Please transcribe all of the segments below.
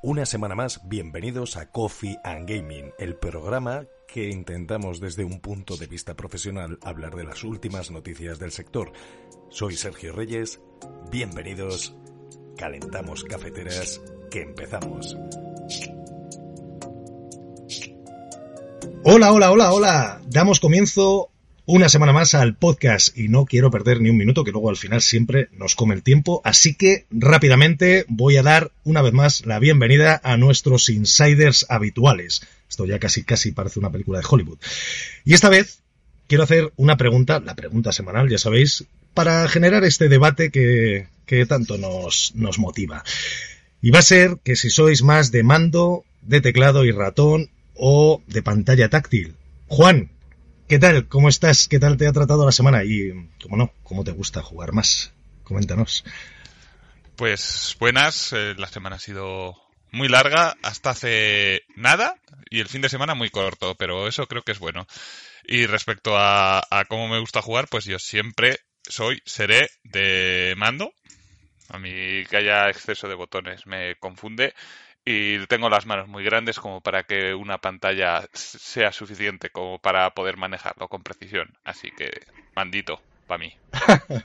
Una semana más, bienvenidos a Coffee and Gaming, el programa que intentamos desde un punto de vista profesional hablar de las últimas noticias del sector. Soy Sergio Reyes, bienvenidos, calentamos cafeteras, que empezamos. Hola, hola, hola, hola. Damos comienzo una semana más al podcast y no quiero perder ni un minuto, que luego al final siempre nos come el tiempo. Así que rápidamente voy a dar una vez más la bienvenida a nuestros insiders habituales. Esto ya casi, casi parece una película de Hollywood. Y esta vez quiero hacer una pregunta, la pregunta semanal, ya sabéis, para generar este debate que, que tanto nos, nos motiva. Y va a ser que si sois más de mando, de teclado y ratón o de pantalla táctil. Juan, ¿Qué tal? ¿Cómo estás? ¿Qué tal te ha tratado la semana? Y, cómo no, ¿cómo te gusta jugar más? Coméntanos. Pues buenas, eh, la semana ha sido muy larga hasta hace nada y el fin de semana muy corto, pero eso creo que es bueno. Y respecto a, a cómo me gusta jugar, pues yo siempre soy, seré de mando. A mí que haya exceso de botones me confunde y tengo las manos muy grandes como para que una pantalla sea suficiente como para poder manejarlo con precisión. Así que, mandito, para mí.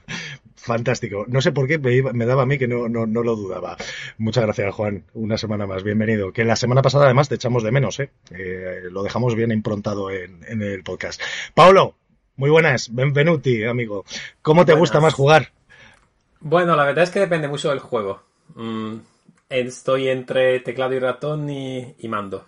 Fantástico. No sé por qué me, daba a mí que no, no, no, lo dudaba. Muchas gracias, Juan. Una semana más. Bienvenido. Que la semana pasada, además, te echamos de menos, ¿eh? eh lo dejamos bien improntado en, en, el podcast. Paulo, muy buenas. Benvenuti, amigo. ¿Cómo te gusta más jugar? Bueno, la verdad es que depende mucho del juego. Mm, estoy entre teclado y ratón y, mando.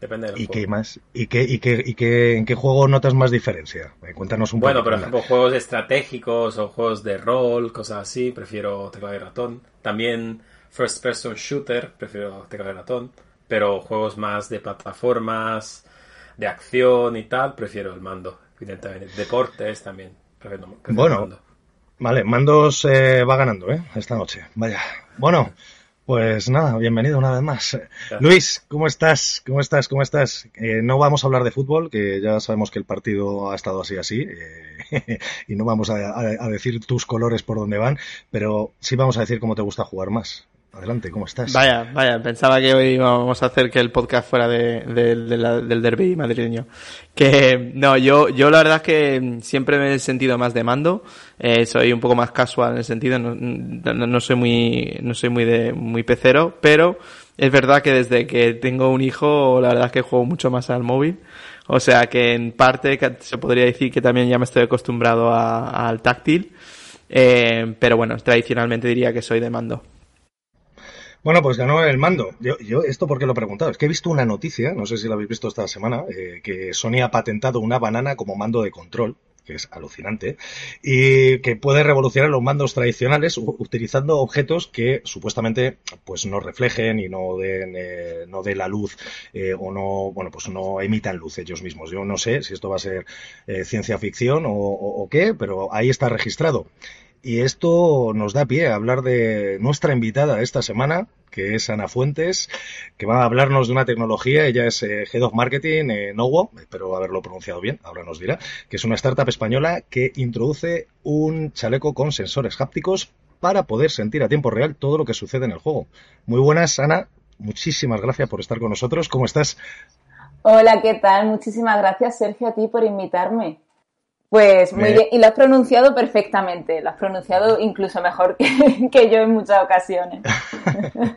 Depende del ¿Y qué más? ¿Y qué, y qué, y qué, en qué juego notas más diferencia? Eh, cuéntanos un poco. Bueno, por ejemplo, juegos estratégicos o juegos de rol, cosas así, prefiero teclado y ratón. También first person shooter, prefiero teclado y ratón. Pero juegos más de plataformas, de acción y tal, prefiero el mando. Evidentemente. Deportes también. Prefiero, bueno, Vale, Mandos eh, va ganando, ¿eh? Esta noche. Vaya. Bueno, pues nada, bienvenido una vez más. Luis, ¿cómo estás? ¿Cómo estás? ¿Cómo estás? Eh, no vamos a hablar de fútbol, que ya sabemos que el partido ha estado así así, eh, y no vamos a, a, decir tus colores por dónde van, pero sí vamos a decir cómo te gusta jugar más. Adelante, ¿cómo estás? Vaya, vaya, pensaba que hoy íbamos a hacer que el podcast fuera de, del derby madrileño. Que no, yo, yo la verdad es que siempre me he sentido más de mando. Eh, soy un poco más casual en el sentido, no, no, soy muy, no soy muy de, muy pecero, pero es verdad que desde que tengo un hijo, la verdad es que juego mucho más al móvil. O sea que en parte se podría decir que también ya me estoy acostumbrado al táctil. Eh, pero bueno, tradicionalmente diría que soy de mando. Bueno, pues ganó el mando. Yo, yo esto porque lo he preguntado. Es que he visto una noticia, no sé si la habéis visto esta semana, eh, que Sony ha patentado una banana como mando de control que es alucinante, y que puede revolucionar los mandos tradicionales utilizando objetos que supuestamente pues no reflejen y no den, eh, no de la luz eh, o no, bueno, pues no emitan luz ellos mismos. Yo no sé si esto va a ser eh, ciencia ficción o, o qué, pero ahí está registrado. Y esto nos da pie a hablar de nuestra invitada esta semana, que es Ana Fuentes, que va a hablarnos de una tecnología. Ella es eh, Head of Marketing en Nowo, espero haberlo pronunciado bien, ahora nos dirá, que es una startup española que introduce un chaleco con sensores hápticos para poder sentir a tiempo real todo lo que sucede en el juego. Muy buenas, Ana. Muchísimas gracias por estar con nosotros. ¿Cómo estás? Hola, ¿qué tal? Muchísimas gracias, Sergio, a ti por invitarme. Pues muy bien, y lo has pronunciado perfectamente, lo has pronunciado incluso mejor que, yo en muchas ocasiones.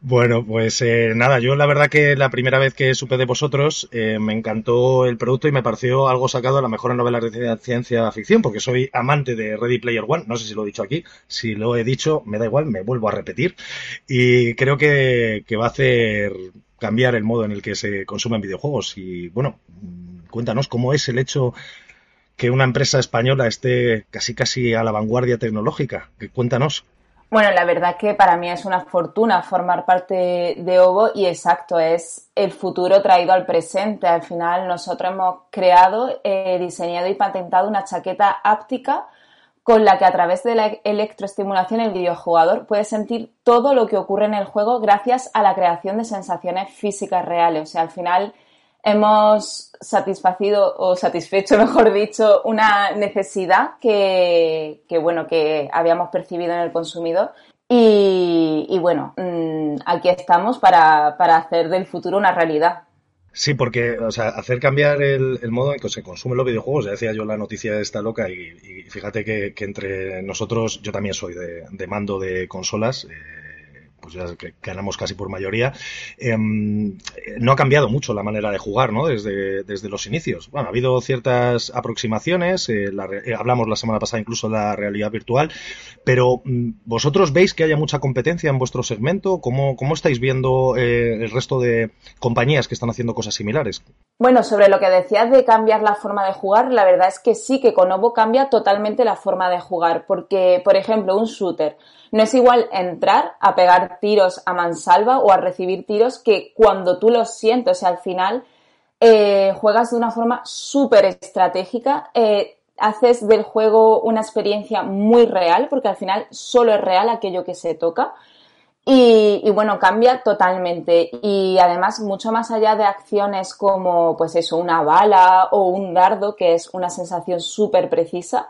bueno, pues eh, nada, yo la verdad que la primera vez que supe de vosotros eh, me encantó el producto y me pareció algo sacado de la mejor novela de ciencia ficción, porque soy amante de Ready Player One, no sé si lo he dicho aquí, si lo he dicho me da igual, me vuelvo a repetir, y creo que, que va a hacer cambiar el modo en el que se consumen videojuegos. Y bueno Cuéntanos cómo es el hecho que una empresa española esté casi casi a la vanguardia tecnológica. Cuéntanos. Bueno, la verdad que para mí es una fortuna formar parte de OVO y exacto, es el futuro traído al presente. Al final nosotros hemos creado, eh, diseñado y patentado una chaqueta áptica con la que a través de la electroestimulación el videojugador puede sentir todo lo que ocurre en el juego gracias a la creación de sensaciones físicas reales. O sea, al final hemos satisfacido o satisfecho, mejor dicho, una necesidad que, bueno, que habíamos percibido en el consumidor Y, bueno, mm, aquí estamos para, hacer del futuro una realidad. Sí, porque, o sea, hacer cambiar el, modo en que se consumen los videojuegos, ya decía yo la noticia esta loca y, fíjate que, entre nosotros, yo también soy de, mando de consolas, eh, pues ya que ganamos casi por mayoría, em, no ha cambiado mucho la manera de jugar, ¿no? Desde, desde los inicios. Bueno, ha habido ciertas aproximaciones, eh, eh, hablamos la semana pasada incluso de la realidad virtual, pero mm, ¿vosotros veis que haya mucha competencia en vuestro segmento? ¿Cómo, cómo estáis viendo eh, el resto de compañías que están haciendo cosas similares? Bueno, sobre lo que decías de cambiar la forma de jugar, la verdad es que sí que con Ovo cambia totalmente la forma de jugar, porque, por ejemplo, un shooter, no es igual entrar a pegar tiros a mansalva o a recibir tiros que cuando tú los sientes, o sea, al final eh, juegas de una forma súper estratégica, eh, haces del juego una experiencia muy real, porque al final solo es real aquello que se toca. Y, y, bueno, cambia totalmente. Y además, mucho más allá de acciones como, pues eso, una bala o un dardo, que es una sensación súper precisa,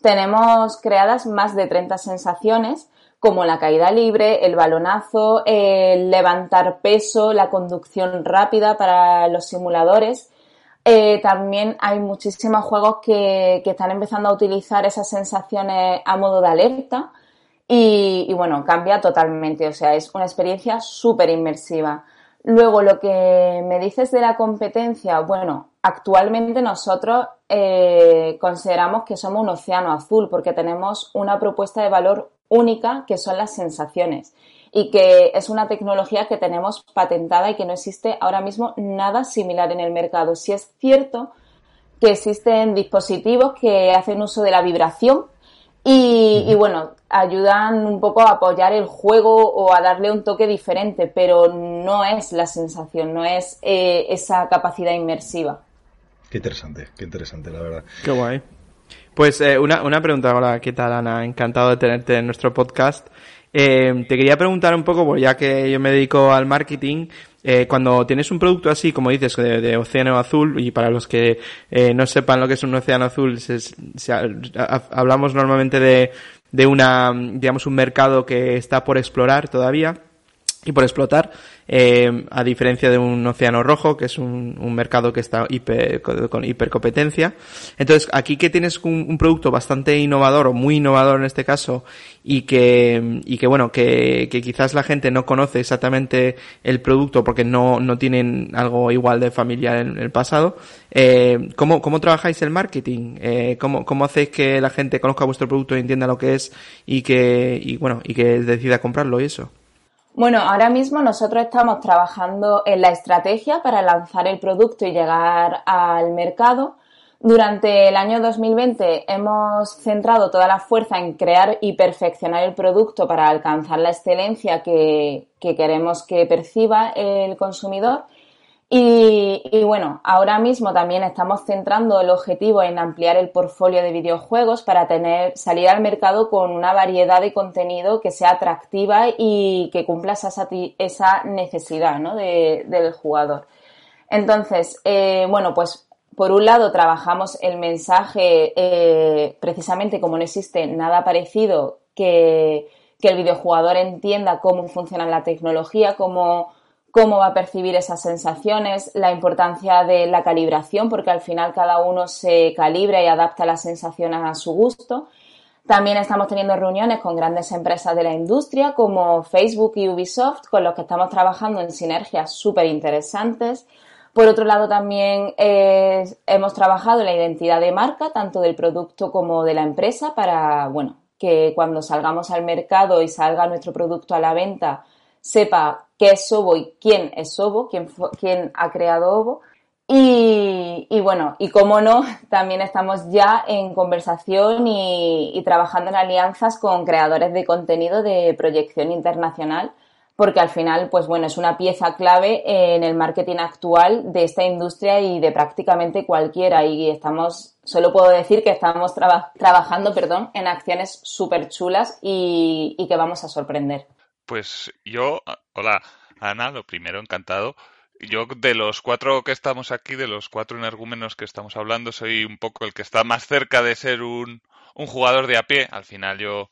tenemos creadas más de 30 sensaciones como la caída libre, el balonazo, el levantar peso, la conducción rápida para los simuladores. Eh, también hay muchísimos juegos que, están empezando a utilizar esas sensaciones a modo de alerta y, bueno, cambia totalmente, o sea, es una experiencia súper inmersiva. Luego, lo que me dices de la competencia, bueno, actualmente nosotros eh, consideramos que somos un océano azul porque tenemos una propuesta de valor única que son las sensaciones y que es una tecnología que tenemos patentada y que no existe ahora mismo nada similar en el mercado. Si es cierto que existen dispositivos que hacen uso de la vibración y, bueno, ayudan un poco a apoyar el juego o a darle un toque diferente, pero no es la sensación, no es eh, esa capacidad inmersiva. Qué interesante, qué interesante, la verdad. Qué guay. Pues eh, una, una pregunta ahora, ¿qué tal Ana? Encantado de tenerte en nuestro podcast. Eh, te quería preguntar un poco, pues ya que yo me dedico al marketing, eh, cuando tienes un producto así, como dices, de, océano azul, y para los que eh, no sepan lo que es un océano azul, se, hablamos normalmente de, de una, digamos, un mercado que está por explorar todavía y por explotar, eh, a diferencia de un océano rojo, que es un, un mercado que está hiper, con hipercompetencia. Entonces, aquí que tienes un, producto bastante innovador, o muy innovador en este caso, y que, y que bueno, que, que quizás la gente no conoce exactamente el producto porque no, no tienen algo igual de familiar en el pasado, eh, ¿cómo, ¿cómo trabajáis el marketing? Eh, ¿cómo, ¿Cómo hacéis que la gente conozca vuestro producto y entienda lo que es y que, y bueno, y que decida comprarlo y eso? Bueno, ahora mismo nosotros estamos trabajando en la estrategia para lanzar el producto y llegar al mercado. Durante el año 2020 hemos centrado toda la fuerza en crear y perfeccionar el producto para alcanzar la excelencia que, que queremos que perciba el consumidor y, bueno, ahora mismo también estamos centrando el objetivo en ampliar el portfolio de videojuegos para tener, salir al mercado con una variedad de contenido que sea atractiva y que cumpla esa, esa necesidad ¿no? del jugador. Entonces, eh, bueno, pues por un lado trabajamos el mensaje eh, precisamente como no existe nada parecido que, que el videojugador entienda cómo funciona la tecnología, cómo cómo va a percibir esas sensaciones, la importancia de la calibración, porque al final cada uno se calibra y adapta las sensaciones a su gusto. También estamos teniendo reuniones con grandes empresas de la industria como Facebook y Ubisoft, con los que estamos trabajando en sinergias súper interesantes. Por otro lado, también eh, hemos trabajado en la identidad de marca, tanto del producto como de la empresa, para, bueno, que cuando salgamos al mercado y salga nuestro producto a la venta, sepa qué es Sobo y quién es Sobo, quién, quién ha creado Ovo. Y, bueno, y como no, también estamos ya en conversación y, trabajando en alianzas con creadores de contenido de proyección internacional, porque al final, pues bueno, es una pieza clave en el marketing actual de esta industria y de prácticamente cualquiera. Y estamos, solo puedo decir que estamos trabajando, perdón, en acciones súper chulas y que vamos a sorprender. Pues yo, hola Ana, lo primero, encantado. Yo de los cuatro que estamos aquí, de los cuatro energúmenos que estamos hablando, soy un poco el que está más cerca de ser un, un jugador de a pie. Al final yo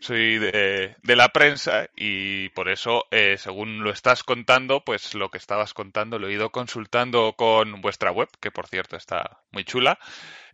soy de, la prensa y por eso, eh, según lo estás contando, pues lo que estabas contando lo he ido consultando con vuestra web, que por cierto está muy chula,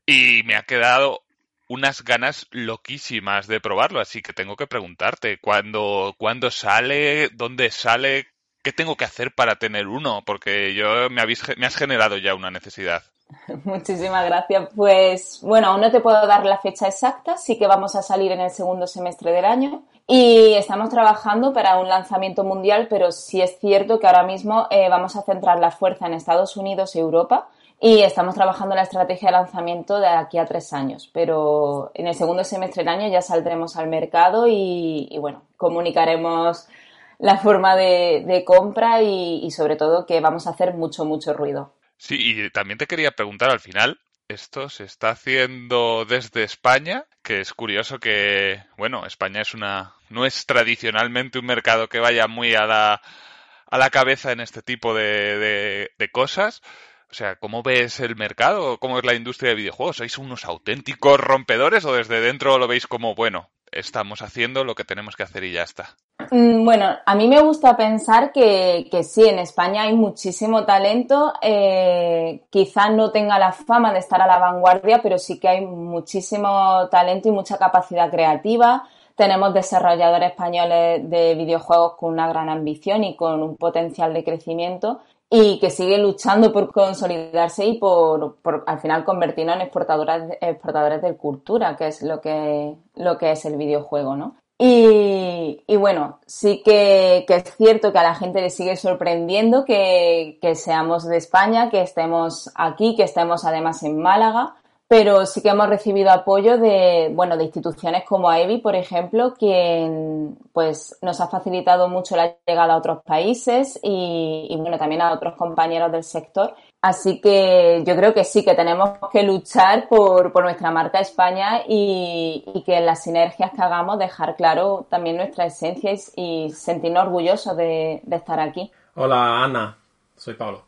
y me ha quedado unas ganas loquísimas de probarlo, así que tengo que preguntarte cuándo, cuándo sale, dónde sale, qué tengo que hacer para tener uno, porque yo me, me has generado ya una necesidad. Muchísimas gracias. Pues bueno, aún no te puedo dar la fecha exacta, sí que vamos a salir en el segundo semestre del año y estamos trabajando para un lanzamiento mundial, pero sí es cierto que ahora mismo eh, vamos a centrar la fuerza en Estados Unidos y Europa y estamos trabajando la estrategia de lanzamiento de aquí a tres años, pero en el segundo semestre del año ya saldremos al mercado y, bueno, comunicaremos la forma de, compra y sobre todo que vamos a hacer mucho, mucho ruido. Sí, y también te quería preguntar al final, esto se está haciendo desde España, que es curioso que, bueno, España es una, no es tradicionalmente un mercado que vaya muy a la, a la cabeza en este tipo de, de, cosas. O sea, ¿cómo ves el mercado? ¿Cómo es la industria de videojuegos? ¿Sois unos auténticos rompedores o desde dentro lo veis como, bueno, estamos haciendo lo que tenemos que hacer y ya está? Mm, bueno, a mí me gusta pensar que, sí, en España hay muchísimo talento. Eh, quizá no tenga la fama de estar a la vanguardia, pero sí que hay muchísimo talento y mucha capacidad creativa. Tenemos desarrolladores españoles de videojuegos con una gran ambición y con un potencial de crecimiento y que siguen luchando por consolidarse y por, al final convertirnos en exportadores, exportadores de cultura, que es lo que, lo que es el videojuego, ¿no? Y, bueno, sí que, es cierto que a la gente le sigue sorprendiendo que, que, seamos de España, que estemos aquí, que estemos además en Málaga, pero sí que hemos recibido apoyo de, bueno, de instituciones como AEBI, por ejemplo, quien pues nos ha facilitado mucho la llegada a otros países y, y bueno, también a otros compañeros del sector Así que yo creo que sí, que tenemos que luchar por, nuestra marca España y, que en las sinergias que hagamos dejar claro también nuestra esencia y, sentirnos orgullosos de, estar aquí. Hola Ana, soy Pablo.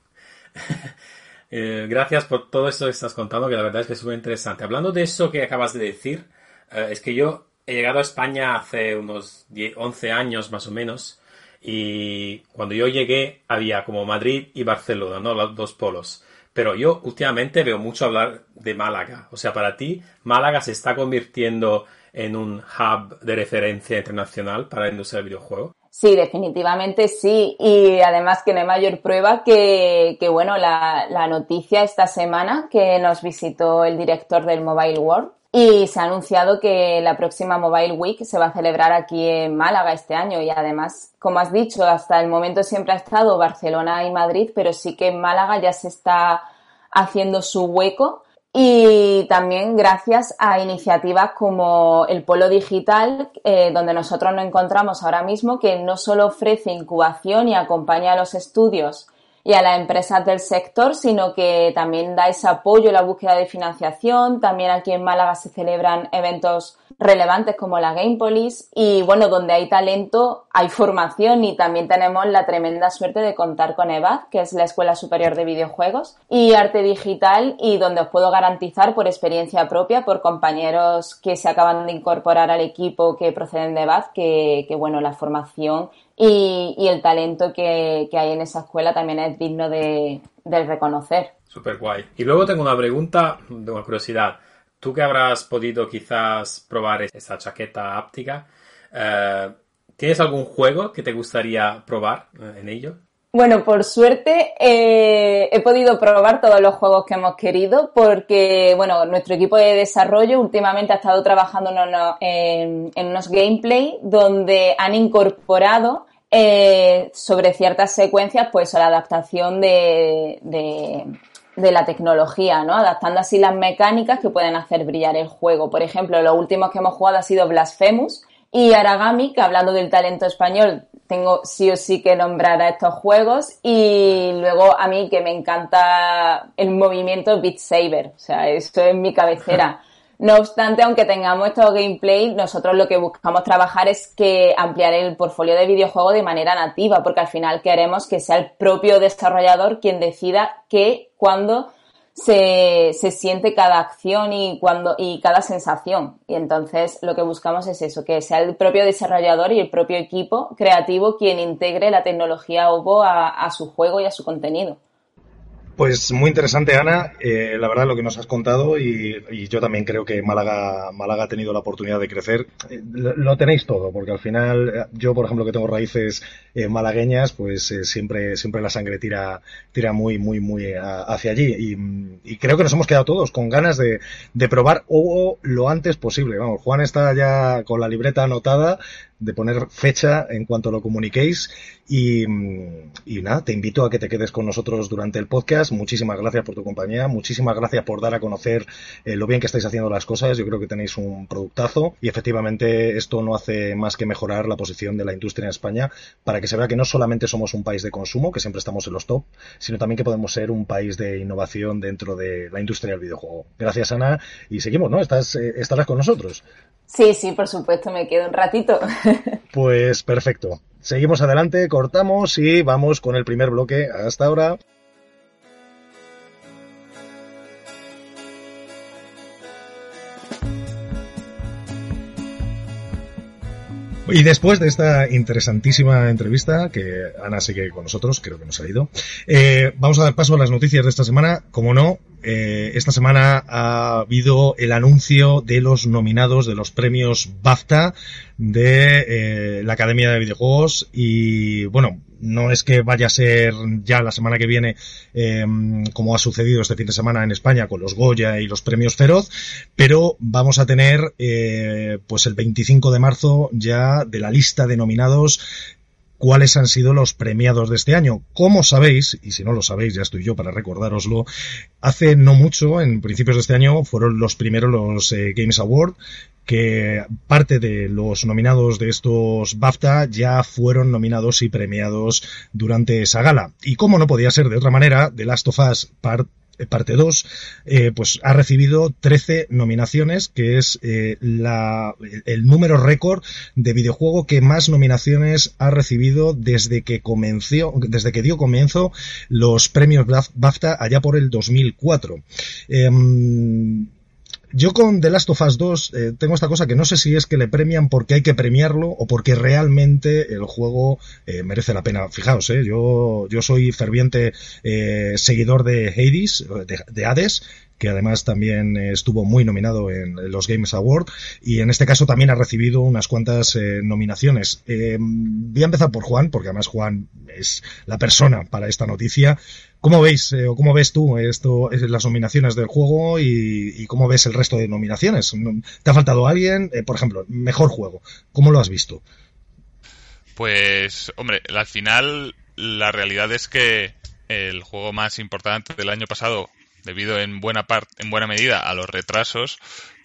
Eh, gracias por todo esto que estás contando, que la verdad es que es muy interesante. Hablando de eso que acabas de decir, eh, es que yo he llegado a España hace unos 11 años más o menos y cuando yo llegué había como Madrid y Barcelona, ¿no? Los dos polos. Pero yo últimamente veo mucho hablar de Málaga. O sea, para ti, Málaga se está convirtiendo en un hub de referencia internacional para la industria del videojuego. Sí, definitivamente sí. Y además que no hay mayor prueba que, que bueno, la, la noticia esta semana que nos visitó el director del Mobile World, y se ha anunciado que la próxima Mobile Week se va a celebrar aquí en Málaga este año. Y además, como has dicho, hasta el momento siempre ha estado Barcelona y Madrid, pero sí que en Málaga ya se está haciendo su hueco y también gracias a iniciativas como el Polo Digital, eh, donde nosotros nos encontramos ahora mismo, que no solo ofrece incubación y acompaña a los estudios y a las empresas del sector, sino que también da ese apoyo en la búsqueda de financiación. También aquí en Málaga se celebran eventos relevantes como la Game Police y bueno, donde hay talento hay formación y también tenemos la tremenda suerte de contar con EVAD, que es la Escuela Superior de Videojuegos, y Arte Digital y donde os puedo garantizar por experiencia propia, por compañeros que se acaban de incorporar al equipo que proceden de EVAD, que, bueno, la formación y, el talento que, hay en esa escuela también es digno de, reconocer. Súper guay. Y luego tengo una pregunta, de una curiosidad. Tú que habrás podido quizás probar esa chaqueta áptica, eh, ¿tienes algún juego que te gustaría probar eh, en ello? Bueno, por suerte eh, he podido probar todos los juegos que hemos querido porque, bueno, nuestro equipo de desarrollo últimamente ha estado trabajando en, en unos gameplay donde han incorporado sobre ciertas secuencias, pues la adaptación de, de, la tecnología, ¿no? Adaptando así las mecánicas que pueden hacer brillar el juego. Por ejemplo, lo último que hemos jugado ha sido Blasphemous y Aragami, que hablando del talento español tengo sí o sí que nombrar a estos juegos y luego a mí que me encanta el movimiento Beat Saber, o sea, esto es mi cabecera. No obstante, aunque tengamos estos gameplay, nosotros lo que buscamos trabajar es que ampliar el portfolio de videojuego de manera nativa, porque al final queremos que sea el propio desarrollador quien decida qué, cuándo se, siente cada acción y, cuando, y cada sensación. Y entonces lo que buscamos es eso, que sea el propio desarrollador y el propio equipo creativo quien integre la tecnología OVO a su juego y a su contenido. Pues muy interesante, Ana. Eh, la verdad, lo que nos has contado y, yo también creo que Málaga, Málaga ha tenido la oportunidad de crecer. Eh, lo, tenéis todo, porque al final, eh, yo, por ejemplo, que tengo raíces malagueñas, pues siempre, siempre la sangre tira, tira muy, muy, muy hacia allí. Y, creo que nos hemos quedado todos con ganas de, de probar o lo antes posible. Vamos, Juan está ya con la libreta anotada de poner fecha en cuanto lo comuniquéis. Y, y, nada, te invito a que te quedes con nosotros durante el podcast. Muchísimas gracias por tu compañía, muchísimas gracias por dar a conocer eh, lo bien que estáis haciendo las cosas. Yo creo que tenéis un productazo y efectivamente esto no hace más que mejorar la posición de la industria en España para que se vea que no solamente somos un país de consumo, que siempre estamos en los top, sino también que podemos ser un país de innovación dentro de la industria del videojuego. Gracias, Ana, y seguimos, ¿no? Estás, eh, estarás con nosotros. Sí, sí, por supuesto, me quedo un ratito. Pues perfecto. Seguimos adelante, cortamos y vamos con el primer bloque. Hasta ahora. Y después de esta interesantísima entrevista, que Ana sigue con nosotros, creo que nos ha ido, eh, vamos a dar paso a las noticias de esta semana. Como no, eh, esta semana ha habido el anuncio de los nominados de los premios BAFTA de eh, la Academia de Videojuegos y bueno, no es que vaya a ser ya la semana que viene eh, como ha sucedido este fin de semana en España con los Goya y los premios Feroz, pero vamos a tener pues el 25 de marzo ya de la lista de nominados cuáles han sido los premiados de este año. Como sabéis, y si no lo sabéis, ya estoy yo para recordároslo, hace no mucho, en principios de este año, fueron los primeros los eh, Games Award, que parte de los nominados de estos BAFTA ya fueron nominados y premiados durante esa gala. Y como no podía ser de otra manera, The Last of Us Part parte 2, eh, pues ha recibido 13 nominaciones, que es eh, la, el número récord de videojuego que más nominaciones ha recibido desde que comenzó, desde que dio comienzo los premios BAFTA allá por el 2004. Yo con The Last of Us 2 eh, tengo esta cosa que no sé si es que le premian porque hay que premiarlo o porque realmente el juego eh, merece la pena. Fijaos, eh, yo, yo soy ferviente eh, seguidor de Hades, de, de Hades, que además también estuvo muy nominado en los Games Awards y en este caso también ha recibido unas cuantas nominaciones. Eh, voy a empezar por Juan, porque además Juan es la persona para esta noticia. ¿Cómo veis eh, o cómo ves tú esto, las nominaciones del juego y, y, cómo ves el resto de nominaciones? ¿Te ha faltado alguien? por ejemplo, mejor juego. ¿Cómo lo has visto? Pues, hombre, al final la realidad es que el juego más importante del año pasado debido en buena parte, en buena medida a los retrasos,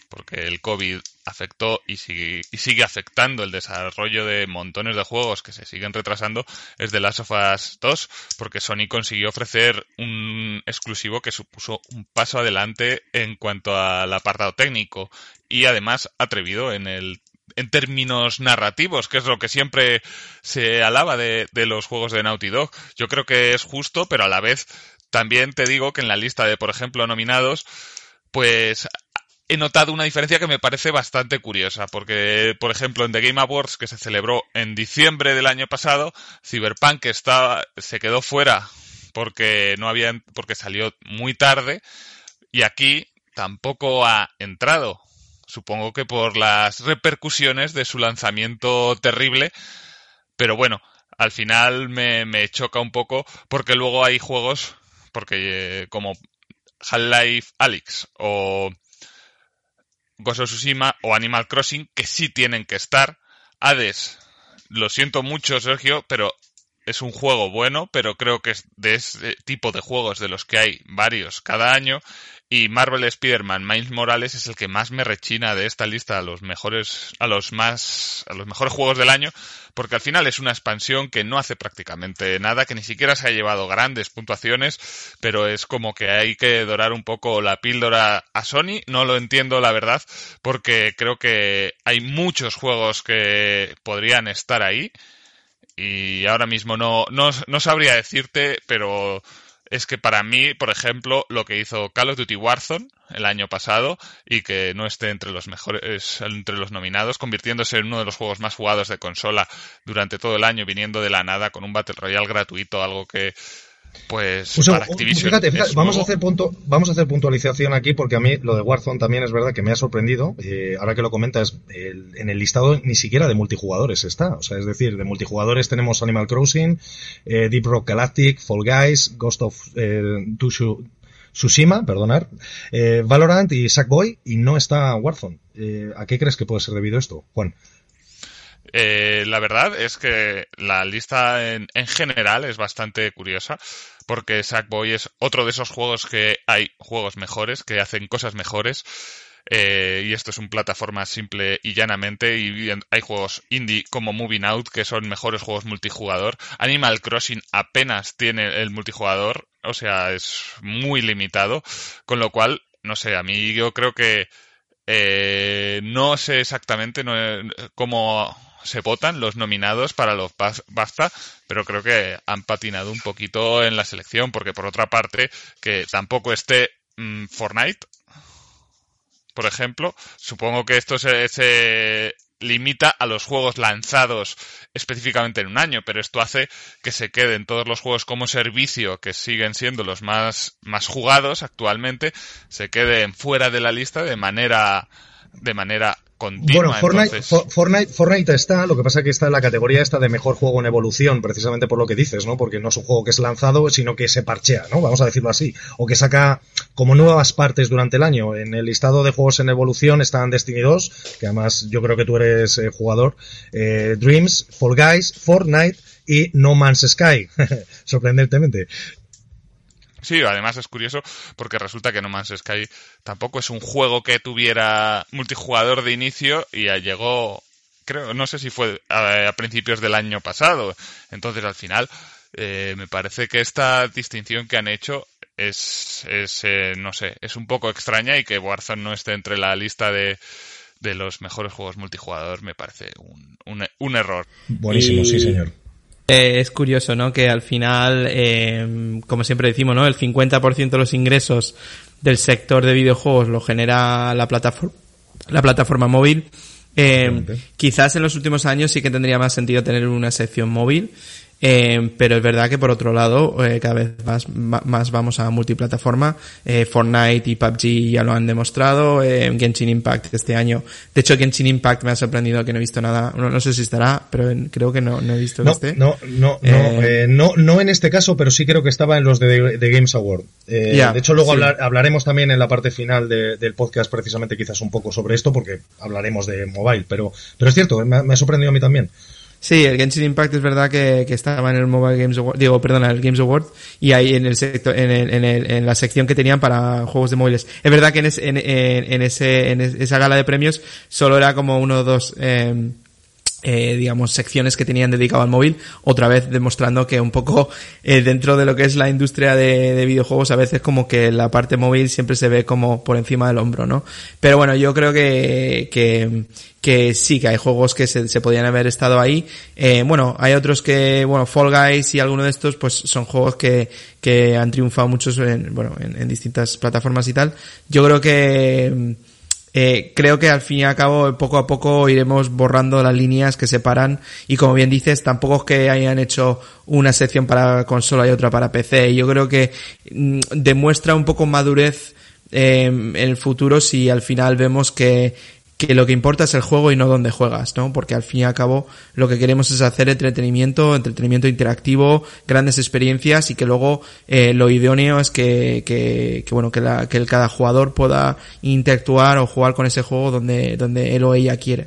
porque el COVID afectó y sigue, y sigue afectando el desarrollo de montones de juegos que se siguen retrasando, es de Last of Us 2, porque Sony consiguió ofrecer un exclusivo que supuso un paso adelante en cuanto al apartado técnico y además atrevido en el en términos narrativos, que es lo que siempre se alaba de, de los juegos de Naughty Dog. Yo creo que es justo, pero a la vez también te digo que en la lista de, por ejemplo, nominados, pues he notado una diferencia que me parece bastante curiosa, porque, por ejemplo, en The Game Awards, que se celebró en diciembre del año pasado, Cyberpunk estaba, se quedó fuera porque no había, porque salió muy tarde, y aquí tampoco ha entrado. Supongo que por las repercusiones de su lanzamiento terrible, pero bueno, al final me, me choca un poco porque luego hay juegos porque eh, como Half-Life Alyx o Ghost of Tsushima o Animal Crossing, que sí tienen que estar. Hades, lo siento mucho, Sergio, pero es un juego bueno, pero creo que es de ese tipo de juegos de los que hay varios cada año y Marvel Spider-Man Miles Morales es el que más me rechina de esta lista a los mejores, a los más, a los mejores juegos del año, porque al final es una expansión que no hace prácticamente nada, que ni siquiera se ha llevado grandes puntuaciones, pero es como que hay que dorar un poco la píldora a Sony. No lo entiendo, la verdad, porque creo que hay muchos juegos que podrían estar ahí y ahora mismo no, no, no sabría decirte, pero es que para mí, por ejemplo, lo que hizo Call of Duty Warzone el año pasado y que no esté entre los mejores, entre los nominados, convirtiéndose en uno de los juegos más jugados de consola durante todo el año, viniendo de la nada con un Battle Royale gratuito, algo que pues fíjate, vamos a hacer punto, vamos a hacer puntualización aquí porque a mí lo de Warzone también es verdad que me ha sorprendido. Eh, ahora que lo comentas, en el listado ni siquiera de multijugadores está. O sea, es decir, de multijugadores tenemos Animal Crossing, eh, Deep Rock Galactic, Fall Guys, Ghost of eh, Tsushima, perdonar, eh, Valorant y Sackboy y no está Warzone. ¿A qué crees que puede ser debido esto, Juan? Eh, la verdad es que la lista en, general es bastante curiosa porque Sackboy es otro de esos juegos que hay juegos mejores, que hacen cosas mejores. Eh, y esto es un plataforma simple y llanamente. Y hay juegos indie como Moving Out que son mejores juegos multijugador. Animal Crossing apenas tiene el multijugador, o sea, es muy limitado. Con lo cual, no sé, a mí yo creo que eh, no sé exactamente cómo se votan los nominados para los BAFTA, pero creo que han patinado un poquito en la selección, porque por otra parte, que tampoco esté mm, Fortnite, por ejemplo, supongo que esto se, limita a los juegos lanzados específicamente en un año, pero esto hace que se queden todos los juegos como servicio que siguen siendo los más, más jugados actualmente, se queden fuera de la lista de manera de manera bueno, Fortnite, Fortnite, está, lo que pasa es que está en la categoría esta de mejor juego en evolución, precisamente por lo que dices, ¿no? Porque no es un juego que es lanzado, sino que se parchea, ¿no? Vamos a decirlo así. O que saca como nuevas partes durante el año. En el listado de juegos en evolución están Destiny 2, que además yo creo que tú eres eh, jugador, eh, Dreams, Fall Guys, Fortnite y No Man's Sky, sorprendentemente. Sí, además es curioso porque resulta que No Man's Sky tampoco es un juego que tuviera multijugador de inicio y llegó, creo, no sé si fue a, principios del año pasado. Entonces al final eh, me parece que esta distinción que han hecho es, es eh, no sé, es un poco extraña y que Warzone no esté entre la lista de, de los mejores juegos multijugador me parece un, un, un error. Buenísimo, sí señor. Eh, es curioso, ¿no? Que al final, eh, como siempre decimos, ¿no? El 50% de los ingresos del sector de videojuegos lo genera la plataforma, la plataforma móvil. Eh, quizás en los últimos años sí que tendría más sentido tener una sección móvil. Eh, pero es verdad que por otro lado, eh, cada vez más, más vamos a multiplataforma. Eh, Fortnite y PUBG ya lo han demostrado. Eh, Genshin Impact este año. De hecho, Genshin Impact me ha sorprendido que no he visto nada. No, sé si estará, pero creo que no, no he visto no, este. No, no, no, eh, no, no en este caso, pero sí creo que estaba en los de, de Games Award. de hecho, luego hablaremos también en la parte final del podcast precisamente quizás un poco sobre esto, porque hablaremos de mobile. Pero, pero es cierto, me ha sorprendido a mí también. Sí, el Genshin Impact es verdad que, estaba en el Mobile Games Award, digo, perdona, el Games Award y ahí en el sector, en, el, en, el, en la sección que tenían para juegos de móviles. Es verdad que en, en, en, ese, en esa gala de premios solo era como uno o dos, eh, eh, digamos, secciones que tenían dedicado al móvil, otra vez demostrando que un poco eh, dentro de lo que es la industria de, videojuegos, a veces como que la parte móvil siempre se ve como por encima del hombro, ¿no? Pero bueno, yo creo que, que, que sí, que hay juegos que se, podían haber estado ahí. Eh, bueno, hay otros que, bueno, Fall Guys y alguno de estos, pues son juegos que, que han triunfado muchos en, bueno, en, en distintas plataformas y tal. Yo creo que, eh, creo que al fin y al cabo poco a poco iremos borrando las líneas que separan y como bien dices tampoco es que hayan hecho una sección para consola y otra para PC yo creo que mm, demuestra un poco madurez eh, en el futuro si al final vemos que que lo que importa es el juego y no dónde juegas, ¿no? Porque al fin y al cabo lo que queremos es hacer entretenimiento, entretenimiento interactivo, grandes experiencias y que luego eh, lo idóneo es que, que, que bueno, que, la, que el, cada jugador pueda interactuar o jugar con ese juego donde, donde él o ella quiere.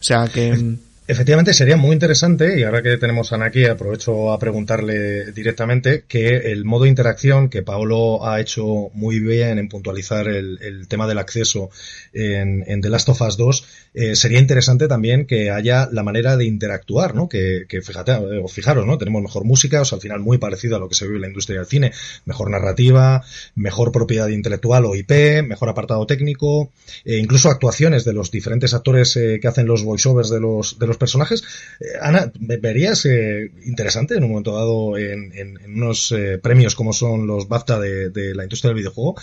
O sea que... Efectivamente, sería muy interesante, y ahora que tenemos a Ana aquí, aprovecho a preguntarle directamente, que el modo de interacción que Paolo ha hecho muy bien en puntualizar el, tema del acceso en, en, The Last of Us 2, eh, sería interesante también que haya la manera de interactuar, ¿no? Que, que fíjate, eh, o fijaros, ¿no? Tenemos mejor música, o sea, al final muy parecido a lo que se vive en la industria del cine, mejor narrativa, mejor propiedad intelectual o IP, mejor apartado técnico, e incluso actuaciones de los diferentes actores eh, que hacen los voiceovers de los, de los personajes. Eh, Ana, ¿verías eh, interesante en un momento dado en, unos premios como son los BAFTA de, la industria del videojuego?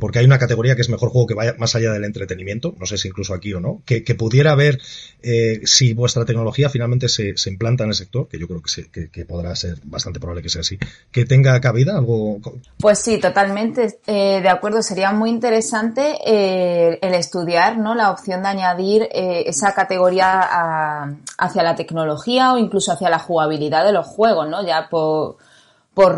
porque hay una categoría que es mejor juego que vaya más allá del entretenimiento, no sé si incluso aquí o no, que, pudiera ver si vuestra tecnología finalmente se, implanta en el sector, que yo creo que, que, podrá ser bastante probable que sea así, que tenga cabida algo. Pues sí, totalmente de acuerdo. Sería muy interesante el estudiar ¿no? la opción de añadir eh, esa categoría hacia la tecnología o incluso hacia la jugabilidad de los juegos, ¿no? Ya por,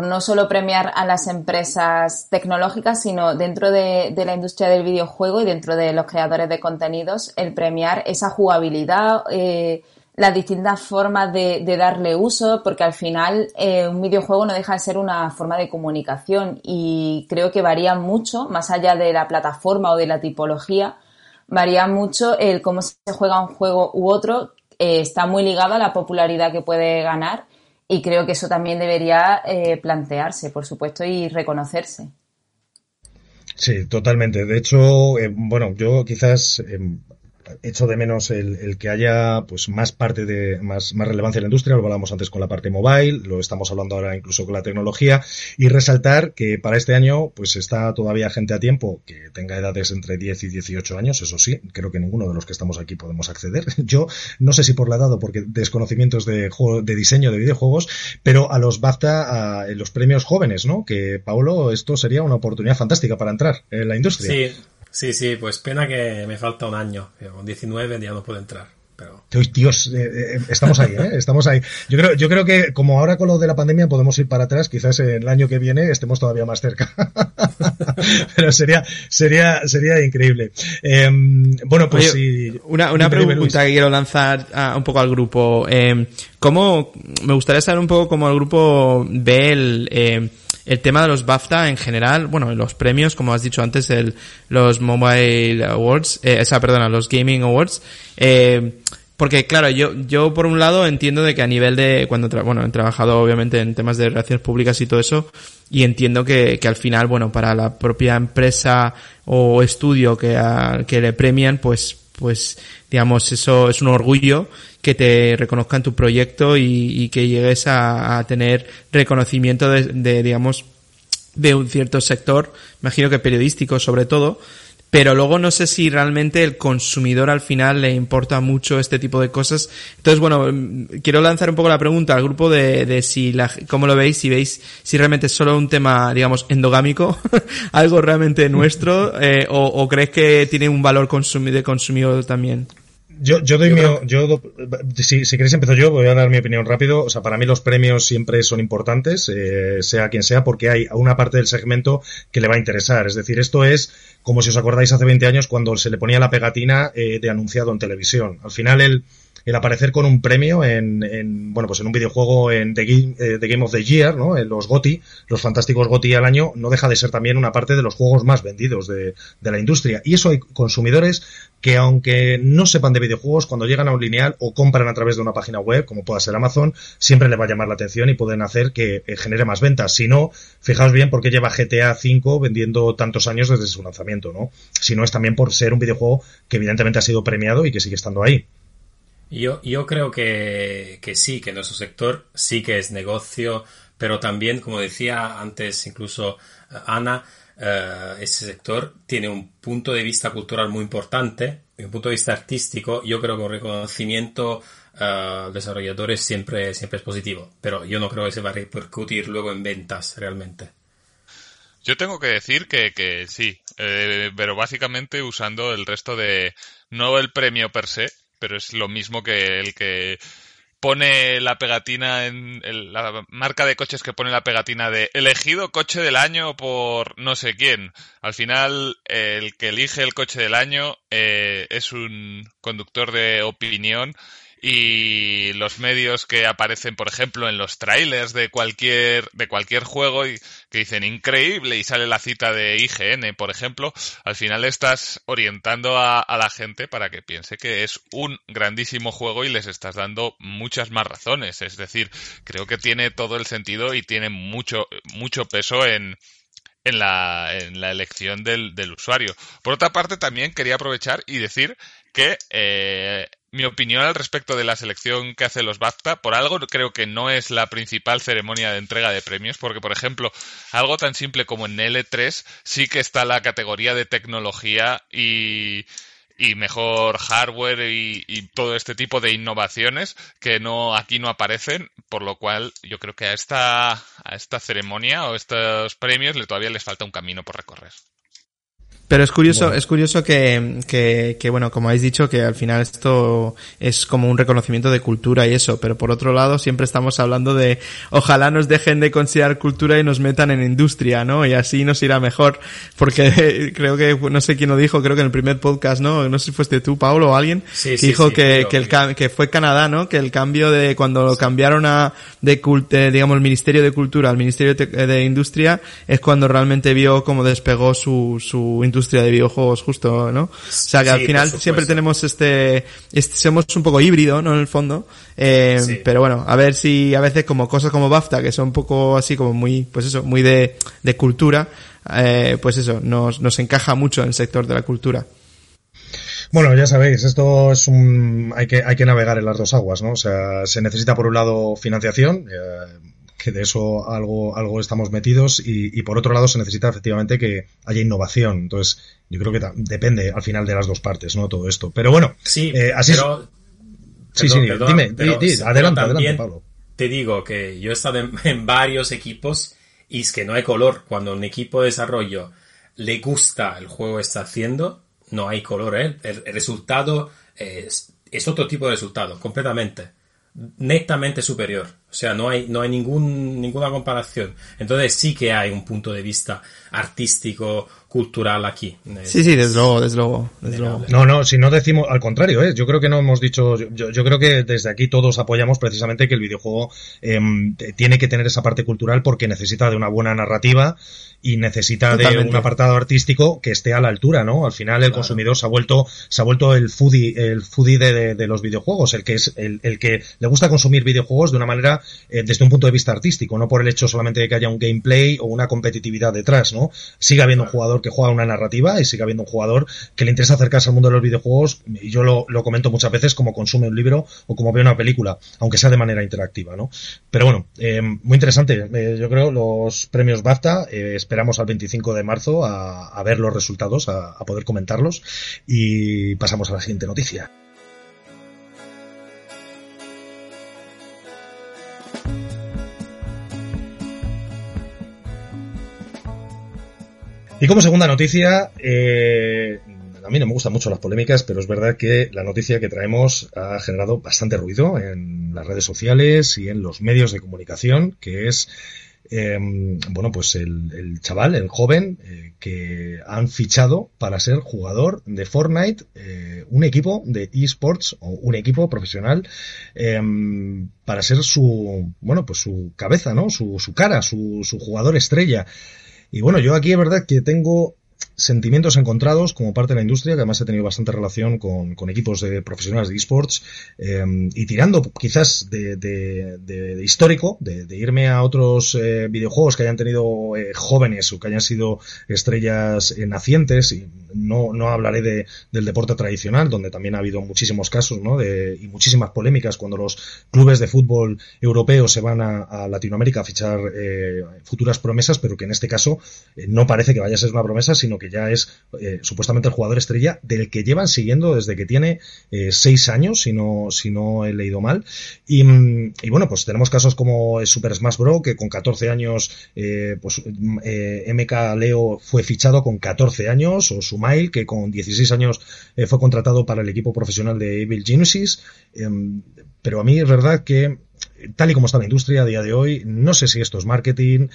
no solo premiar a las empresas tecnológicas, sino dentro de, la industria del videojuego y dentro de los creadores de contenidos, el premiar esa jugabilidad, eh, las distintas formas de, darle uso, porque al final eh, un videojuego no deja de ser una forma de comunicación y creo que varía mucho, más allá de la plataforma o de la tipología, varía mucho el cómo se juega un juego u otro, eh, está muy ligado a la popularidad que puede ganar y creo que eso también debería eh, plantearse, por supuesto, y reconocerse. Sí, totalmente. De hecho, eh, bueno, yo quizás em, echo de menos el, que haya pues más parte de más, más relevancia en la industria, lo hablamos antes con la parte mobile, lo estamos hablando ahora incluso con la tecnología, y resaltar que para este año pues está todavía gente a tiempo que tenga edades entre 10 y 18 años, eso sí, creo que ninguno de los que estamos aquí podemos acceder. Yo no sé si por la edad o porque desconocimientos de, de diseño de videojuegos, pero a los BAFTA, a, los premios jóvenes, ¿no? Que Paulo, esto sería una oportunidad fantástica para entrar en la industria. Sí, Sí, sí, pues pena que me falta un año. Con 19 ya no puedo entrar. Pero... Dios, eh, eh, estamos ahí, ¿eh? Estamos ahí. Yo creo, yo creo que como ahora con lo de la pandemia podemos ir para atrás, quizás el año que viene estemos todavía más cerca. Pero sería, sería, sería increíble. Em, bueno, pues Una, una pregunta que quiero lanzar un poco al grupo. Eh, ¿Cómo, me gustaría saber un poco cómo el grupo ve el, em, el tema de los BAFTA en general, bueno, los premios, como has dicho antes, el, los Mobile Awards, eh, esa, perdona, los Gaming Awards, eh, porque claro, yo, yo por un lado entiendo de que a nivel de, cuando, bueno, he trabajado obviamente en temas de relaciones públicas y todo eso, y entiendo que, que al final, bueno, para la propia empresa o estudio que, que le premian, pues, pues, digamos, eso es un orgullo que te reconozcan tu proyecto y, que llegues a, tener reconocimiento de, digamos, de un cierto sector, imagino que periodístico sobre todo, pero luego no sé si realmente el consumidor al final le importa mucho este tipo de cosas. Entonces, bueno, quiero lanzar un poco la pregunta al grupo de, de si la, cómo lo veis, si veis si realmente es solo un tema, digamos, endogámico, algo realmente nuestro, eh, o, o crees que tiene un valor de consumidor también. Yo, yo doy mi, yo, si, si queréis empezar yo, voy a dar mi opinión rápido. O sea, para mí los premios siempre son importantes, eh, sea quien sea, porque hay una parte del segmento que le va a interesar. Es decir, esto es como si os acordáis hace 20 años cuando se le ponía la pegatina eh, de anunciado en televisión. Al final el, el aparecer con un premio en, en, bueno, pues en un videojuego en The Game, eh, Game of the Year, ¿no? En los GOTI, los fantásticos GOTI al año, no deja de ser también una parte de los juegos más vendidos de, de la industria. Y eso hay consumidores que aunque no sepan de videojuegos, cuando llegan a un lineal o compran a través de una página web, como pueda ser Amazon, siempre le va a llamar la atención y pueden hacer que eh, genere más ventas. Si no, fijaos bien por qué lleva GTA V vendiendo tantos años desde su lanzamiento, ¿no? Si no es también por ser un videojuego que evidentemente ha sido premiado y que sigue estando ahí. Yo, yo creo que, que sí, que nuestro sector sí que es negocio, pero también, como decía antes incluso eh, Ana, eh, ese sector tiene un punto de vista cultural muy importante, un punto de vista artístico. Yo creo que un reconocimiento uh, desarrolladores siempre, siempre es positivo, pero yo no creo que se va a repercutir luego en ventas realmente. Yo tengo que decir que, que sí, pero básicamente usando el resto de, no el premio per se, pero es lo mismo que el que pone la pegatina en la marca de coches que pone la pegatina de elegido coche del año por no sé quién. Al final, el que elige el coche del año eh, es un conductor de opinión y los medios que aparecen, por ejemplo, en los trailers de cualquier, de cualquier juego y que dicen increíble y sale la cita de IGN, por ejemplo, al final estás orientando a, la gente para que piense que es un grandísimo juego y les estás dando muchas más razones. Es decir, creo que tiene todo el sentido y tiene mucho, mucho peso en, en la, en la elección del, del usuario. Por otra parte, también quería aprovechar y decir que eh, mi opinión al respecto de la selección que hace los BAFTA. Por algo creo que no es la principal ceremonia de entrega de premios, porque, por ejemplo, algo tan simple como en L3 sí que está la categoría de tecnología y, mejor hardware y, y, todo este tipo de innovaciones que no aquí no aparecen, por lo cual yo creo que a esta, a esta ceremonia o estos premios le todavía les falta un camino por recorrer. Pero es curioso, bueno. es curioso que, que, que, bueno, como habéis dicho, que al final esto es como un reconocimiento de cultura y eso, pero por otro lado siempre estamos hablando de ojalá nos dejen de considerar cultura y nos metan en industria, ¿no? Y así nos irá mejor, porque creo que, no sé quién lo dijo, creo que en el primer podcast, ¿no? No sé si fuiste tú, Paulo, o alguien, sí, que sí, dijo sí, que, que, el, que fue Canadá, ¿no? Que el cambio de cuando lo cambiaron a, de, de digamos, el Ministerio de Cultura al Ministerio de, de Industria es cuando realmente vio cómo despegó su, su industria de videojuegos justo, ¿no? O sea que Sí, al final siempre tenemos este, este, somos un poco híbrido, ¿no? En el fondo. Eh, Sí. pero bueno, a ver si a veces como cosas como BAFTA, que son un poco así como muy, pues eso, muy de, de cultura, eh, pues eso, nos, nos encaja mucho en el sector de la cultura. Bueno, ya sabéis, esto es un, hay que, hay que navegar en las dos aguas, ¿no? O sea, se necesita por un lado financiación, eh, que de eso algo, algo estamos metidos, y, y por otro lado se necesita efectivamente que haya innovación. Entonces, yo creo que depende al final de las dos partes, ¿no? Todo esto. Pero bueno, Sí, eh, así es- pero... Sí, perdón, sí, perdón, dime, di- pero- di, adelante, Pablo. Te digo que yo he estado en, en varios equipos y es que no hay color. Cuando un equipo de desarrollo le gusta el juego que está haciendo, no hay color. ¿eh? El, el resultado es, es otro tipo de resultado, completamente. Netamente superior. O sea, no hay, no hay ningún, ninguna comparación. Entonces sí que hay un punto de vista artístico, cultural aquí. Sí, sí, desde luego, desde luego, desde luego. No, no, si no decimos, al contrario, ¿eh? yo creo que no hemos dicho, yo, yo creo que desde aquí todos apoyamos precisamente que el videojuego em, te- tiene que tener esa parte cultural porque necesita de una buena narrativa y necesita de un apartado artístico que esté a la altura, ¿no? Al final el Claro. consumidor se ha vuelto, se ha vuelto el foodie, el foodie de, de- de los videojuegos, el que es, el, el que le gusta consumir videojuegos de una manera, eh, desde un punto de vista artístico, no por el hecho solamente de que haya un gameplay o una competitividad detrás, ¿no? Sigue habiendo un jugador que juega una narrativa y sigue habiendo un jugador que le interesa acercarse al mundo de los videojuegos, y yo lo, lo comento muchas veces como consume un libro o como ve una película, aunque sea de manera interactiva, ¿no? Pero bueno, eh, muy interesante. Eh, yo creo los premios BAFTA, eh, esperamos al 25 de marzo a, ver los resultados, a, a poder comentarlos y pasamos a la siguiente noticia. Y como segunda noticia, eh, a mí no me gustan mucho las polémicas, pero es verdad que la noticia que traemos ha generado bastante ruido en las redes sociales y en los medios de comunicación, que es, eh, bueno, pues el, el chaval, el joven, eh, que han fichado para ser jugador de Fortnite, eh, un equipo de esports o un equipo profesional, eh, para ser su, bueno, pues su cabeza, ¿no? Su, su cara, su, su jugador estrella. Y bueno, yo aquí es verdad que tengo sentimientos encontrados como parte de la industria, que además he tenido bastante relación con, equipos de profesionales de esports, eh, y tirando quizás de, histórico, de, irme a otros eh, videojuegos que hayan tenido eh, jóvenes o que hayan sido estrellas eh, nacientes, y no, no hablaré de, del deporte tradicional, donde también ha habido muchísimos casos ¿no? y muchísimas polémicas cuando los clubes de fútbol europeos se van a, a Latinoamérica a fichar futuras promesas, pero que en este caso no parece que vaya a ser una promesa, sino que ya es eh, supuestamente el jugador estrella del que llevan siguiendo desde que tiene eh, seis años, si no, si no he leído mal. Y, y, bueno, pues tenemos casos como Super Smash Bros. que con 14 años, eh, pues eh, MK Leo fue fichado con 14 años, o Sumail, que con 16 años eh, fue contratado para el equipo profesional de Evil Genesis. Em, pero a mí es verdad que, tal y como está la industria a día de hoy, no sé si esto es marketing,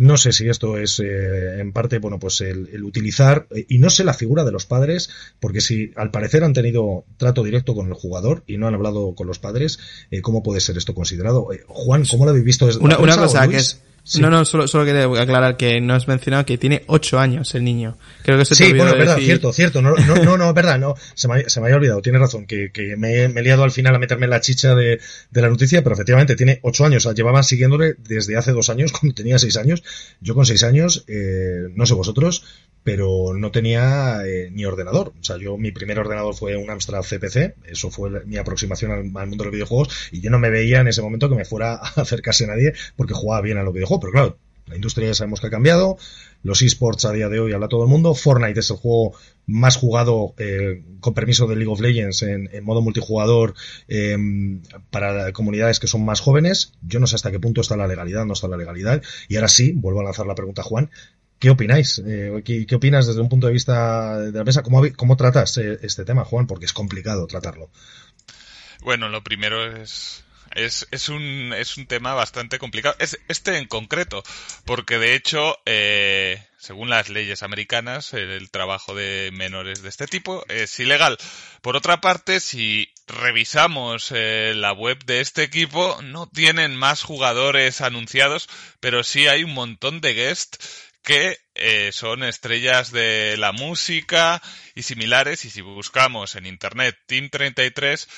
no sé si esto es eh, en parte, bueno, pues el, el utilizar, eh, y no sé la figura de los padres, porque si al parecer han tenido trato directo con el jugador y no han hablado con los padres, eh, ¿cómo puede ser esto considerado? Eh, Juan, ¿cómo lo habéis visto desde Una, la una cosa que es... Sí. No, no, solo, solo quería aclarar que no has mencionado que tiene 8 años el niño. Creo que se te Sí, bueno, verdad, decir... cierto, cierto. No, no, no, no, verdad, no. Se me, se me había olvidado, tienes razón, que, que me, me, he liado al final a meterme en la chicha de, de la noticia, pero efectivamente tiene ocho años. O sea, llevaban siguiéndole desde hace dos años, cuando tenía seis años. Yo con seis años, eh, no sé vosotros, pero no tenía eh, ni ordenador. O sea, yo mi primer ordenador fue un Amstrad CPC, eso fue mi aproximación al, mundo de los videojuegos, y yo no me veía en ese momento que me fuera a acercarse a nadie porque jugaba bien a los videojuegos. Pero claro, la industria ya sabemos que ha cambiado, los esports a día de hoy habla todo el mundo, Fortnite es el juego más jugado eh, con permiso de League of Legends en, modo multijugador em, para comunidades que son más jóvenes. Yo no sé hasta qué punto está la legalidad, no está la legalidad. Y ahora sí, vuelvo a lanzar la pregunta a Juan. ¿Qué opináis? Eh, ¿qué, opinas desde un punto de vista de la mesa? ¿Cómo, tratas eh, este tema, Juan? Porque es complicado tratarlo. Bueno, lo primero es es, es, un, es un tema bastante complicado. Es, este en concreto, porque de hecho, eh, según las leyes americanas, el, trabajo de menores de este tipo es ilegal. Por otra parte, si revisamos eh, la web de este equipo, no tienen más jugadores anunciados, pero sí hay un montón de guests que eh, son estrellas de la música y similares. Y si buscamos en internet Team 33,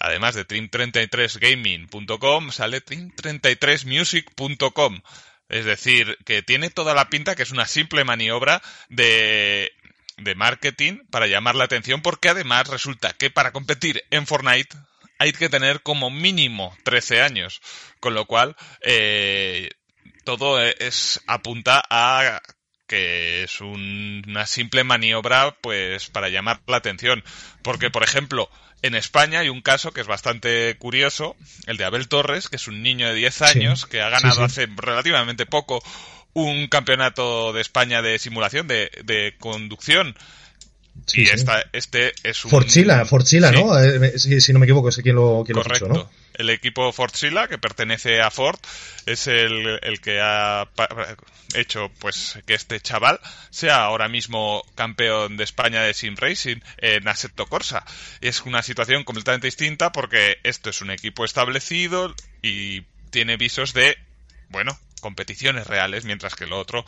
además de team33gaming.com, sale team33music.com. Es decir, que tiene toda la pinta que es una simple maniobra de, de marketing para llamar la atención, porque además resulta que para competir en Fortnite hay que tener como mínimo 13 años, con lo cual eh, todo es apunta a que es una simple maniobra pues para llamar la atención porque por ejemplo en España hay un caso que es bastante curioso, el de Abel Torres, que es un niño de 10 años que ha ganado hace relativamente poco un campeonato de España de simulación de, de conducción. y Esta, este es un... Forchila, Forchila, ¿no? Eh, si, no me equivoco, es quien lo, quien Correcto. lo ¿no? El equipo Forchila, que pertenece a Ford, es el, el que ha hecho pues que este chaval sea ahora mismo campeón de España de Sim Racing en Assetto Corsa. Es una situación completamente distinta porque esto es un equipo establecido y tiene visos de, bueno, competiciones reales, mientras que lo otro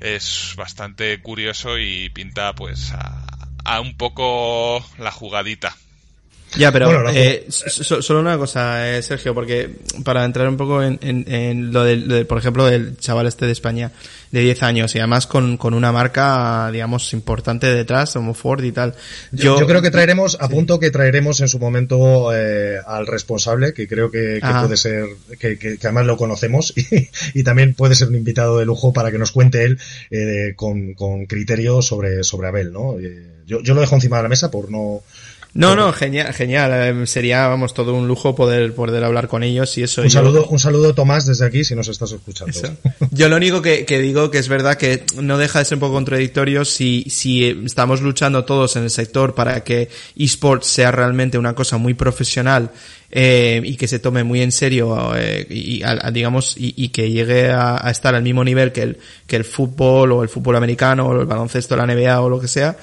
es bastante curioso y pinta pues a, a un poco la jugadita. Ya, pero eh, solo una cosa, eh, Sergio, porque para entrar un poco en, en, lo, del, por ejemplo, del chaval este de España de 10 años y además con, con una marca, digamos, importante detrás, como Ford y tal. Yo, yo, creo que traeremos, a punto que traeremos en su momento eh, al responsable, que creo que, que puede ser, que, que, además lo conocemos y, y, también puede ser un invitado de lujo para que nos cuente él eh, con, con criterio sobre, sobre Abel, ¿no? Eh, yo, yo lo dejo encima de la mesa por no no, no, genial, genial. Eh, sería, vamos, todo un lujo poder, poder hablar con ellos y eso. Un saludo, un saludo Tomás desde aquí si nos estás escuchando. Yo lo único que, que, digo que es verdad que no deja de ser un poco contradictorio si, si estamos luchando todos en el sector para que esports sea realmente una cosa muy profesional eh, y que se tome muy en serio eh, y, digamos y, y, que llegue a, a, estar al mismo nivel que el que el fútbol o el fútbol americano o el baloncesto la NBA o lo que sea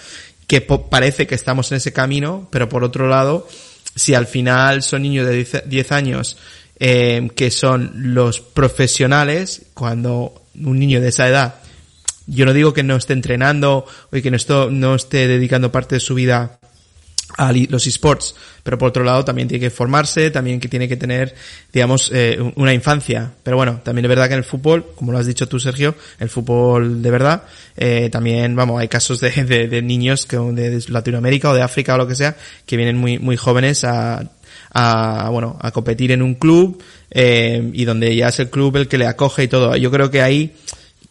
que parece que estamos en ese camino, pero por otro lado, si al final son niños de 10 años eh, que son los profesionales, cuando un niño de esa edad, yo no digo que no esté entrenando o que no, no esté dedicando parte de su vida a los esports, pero por otro lado también tiene que formarse, también que tiene que tener, digamos, eh, una infancia. Pero bueno, también es verdad que en el fútbol, como lo has dicho tú, Sergio, el fútbol de verdad, eh, también, vamos, hay casos de, de, niños que de Latinoamérica o de África o lo que sea, que vienen muy, muy jóvenes a, a, bueno, a competir en un club, eh, y donde ya es el club el que le acoge y todo. Yo creo que ahí,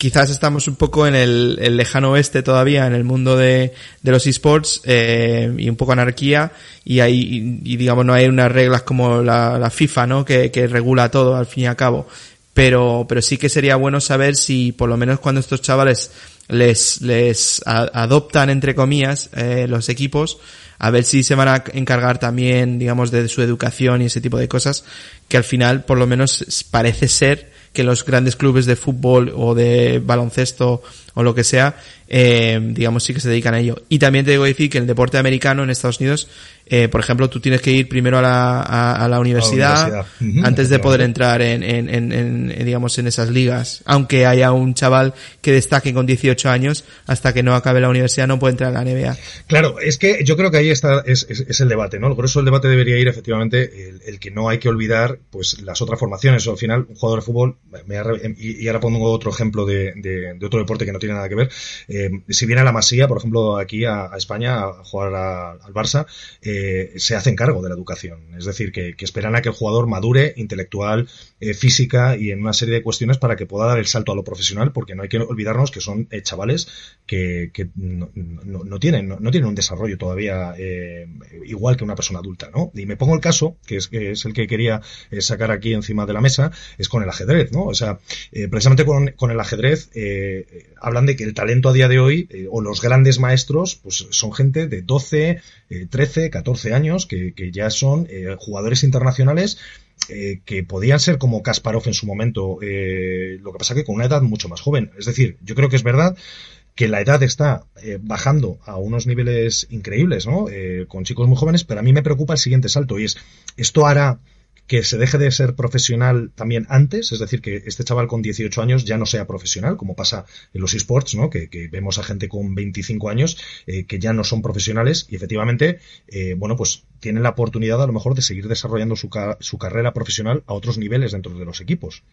quizás estamos un poco en el, lejano oeste todavía, en el mundo de, de los esports, eh, y un poco anarquía, y hay, y, digamos, no hay unas reglas como la, la FIFA, ¿no? Que, que, regula todo al fin y al cabo. Pero, pero sí que sería bueno saber si, por lo menos cuando estos chavales les, les adoptan, entre comillas, eh, los equipos, a ver si se van a encargar también, digamos, de su educación y ese tipo de cosas, que al final, por lo menos, parece ser que los grandes clubes de fútbol o de baloncesto o lo que sea, eh, digamos, sí que se dedican a ello. Y también te digo decir que el deporte americano en Estados Unidos eh, por ejemplo, tú tienes que ir primero a la, a, la universidad, antes de poder entrar en, en, en, digamos, en esas ligas. Aunque haya un chaval que destaque con 18 años, hasta que no acabe la universidad no puede entrar a la NBA. Claro, es que yo creo que ahí está, es, es, el debate, ¿no? El grueso del debate debería ir efectivamente el, el, que no hay que olvidar, pues, las otras formaciones. O al final, un jugador de fútbol, me, y, ahora pongo otro ejemplo de, de, de, otro deporte que no tiene nada que ver. Eh, si viene a la Masía, por ejemplo, aquí a, a España a jugar al Barça, eh, eh, se hacen cargo de la educación. Es decir, que, esperan a que el jugador madure intelectual, eh, física y en una serie de cuestiones para que pueda dar el salto a lo profesional, porque no hay que olvidarnos que son eh, chavales que, no, tienen, no, tienen un desarrollo todavía igual que una persona adulta. ¿no? Y me pongo el caso, que es, es el que quería sacar aquí encima de la mesa, es con el ajedrez. ¿no? O sea, precisamente con, con, el ajedrez hablan de que el talento a día de hoy, o los grandes maestros, pues son gente de 12, 13, 14 14 años, que, ya son eh, jugadores internacionales eh, que podían ser como Kasparov en su momento, eh, lo que pasa que con una edad mucho más joven. Es decir, yo creo que es verdad que la edad está bajando a unos niveles increíbles, ¿no? con chicos muy jóvenes, pero a mí me preocupa el siguiente salto y es, ¿esto hará que se deje de ser profesional también antes, es decir, que este chaval con 18 años ya no sea profesional, como pasa en los esports, ¿no? Que, vemos a gente con 25 años eh, que ya no son profesionales y efectivamente, eh, bueno, pues tienen la oportunidad a lo mejor de seguir desarrollando su, su carrera profesional a otros niveles dentro de los equipos.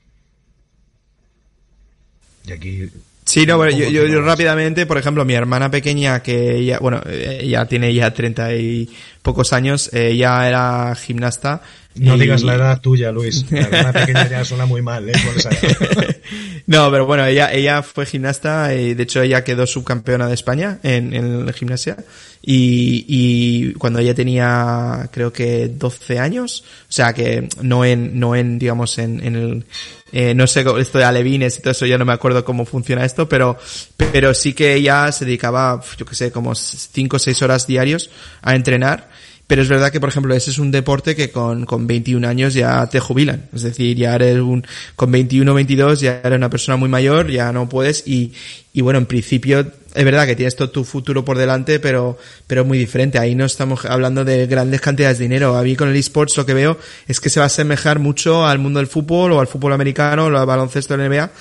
Y aquí Sí, no, bueno, yo, yo, rápidamente, por ejemplo, mi hermana pequeña, que ella, bueno, ella tiene ya treinta y pocos años, ella era gimnasta. No digas la edad tuya, Luis. La pequeña ya suena muy mal, ¿eh? no, pero bueno, ella, ella fue gimnasta y de hecho ella quedó subcampeona de España en, en gimnasia. Y, y cuando ella tenía, creo que 12 años, o sea que no en, no en, digamos, en, en el, eh, no sé, esto de alevines y todo eso, ya no me acuerdo cómo funciona esto, pero, pero sí que ella se dedicaba, yo que sé, como 5 o 6 horas diarios a entrenar pero es verdad que, por ejemplo, ese es un deporte que con, con 21 años ya te jubilan. Es decir, ya eres un, con 21 o 22 ya eres una persona muy mayor, ya no puedes y, y bueno, en principio es verdad que tienes todo tu futuro por delante, pero, pero muy diferente. Ahí no estamos hablando de grandes cantidades de dinero. A mí con el esports lo que veo es que se va a asemejar mucho al mundo del fútbol o al fútbol americano o al baloncesto de la NBA.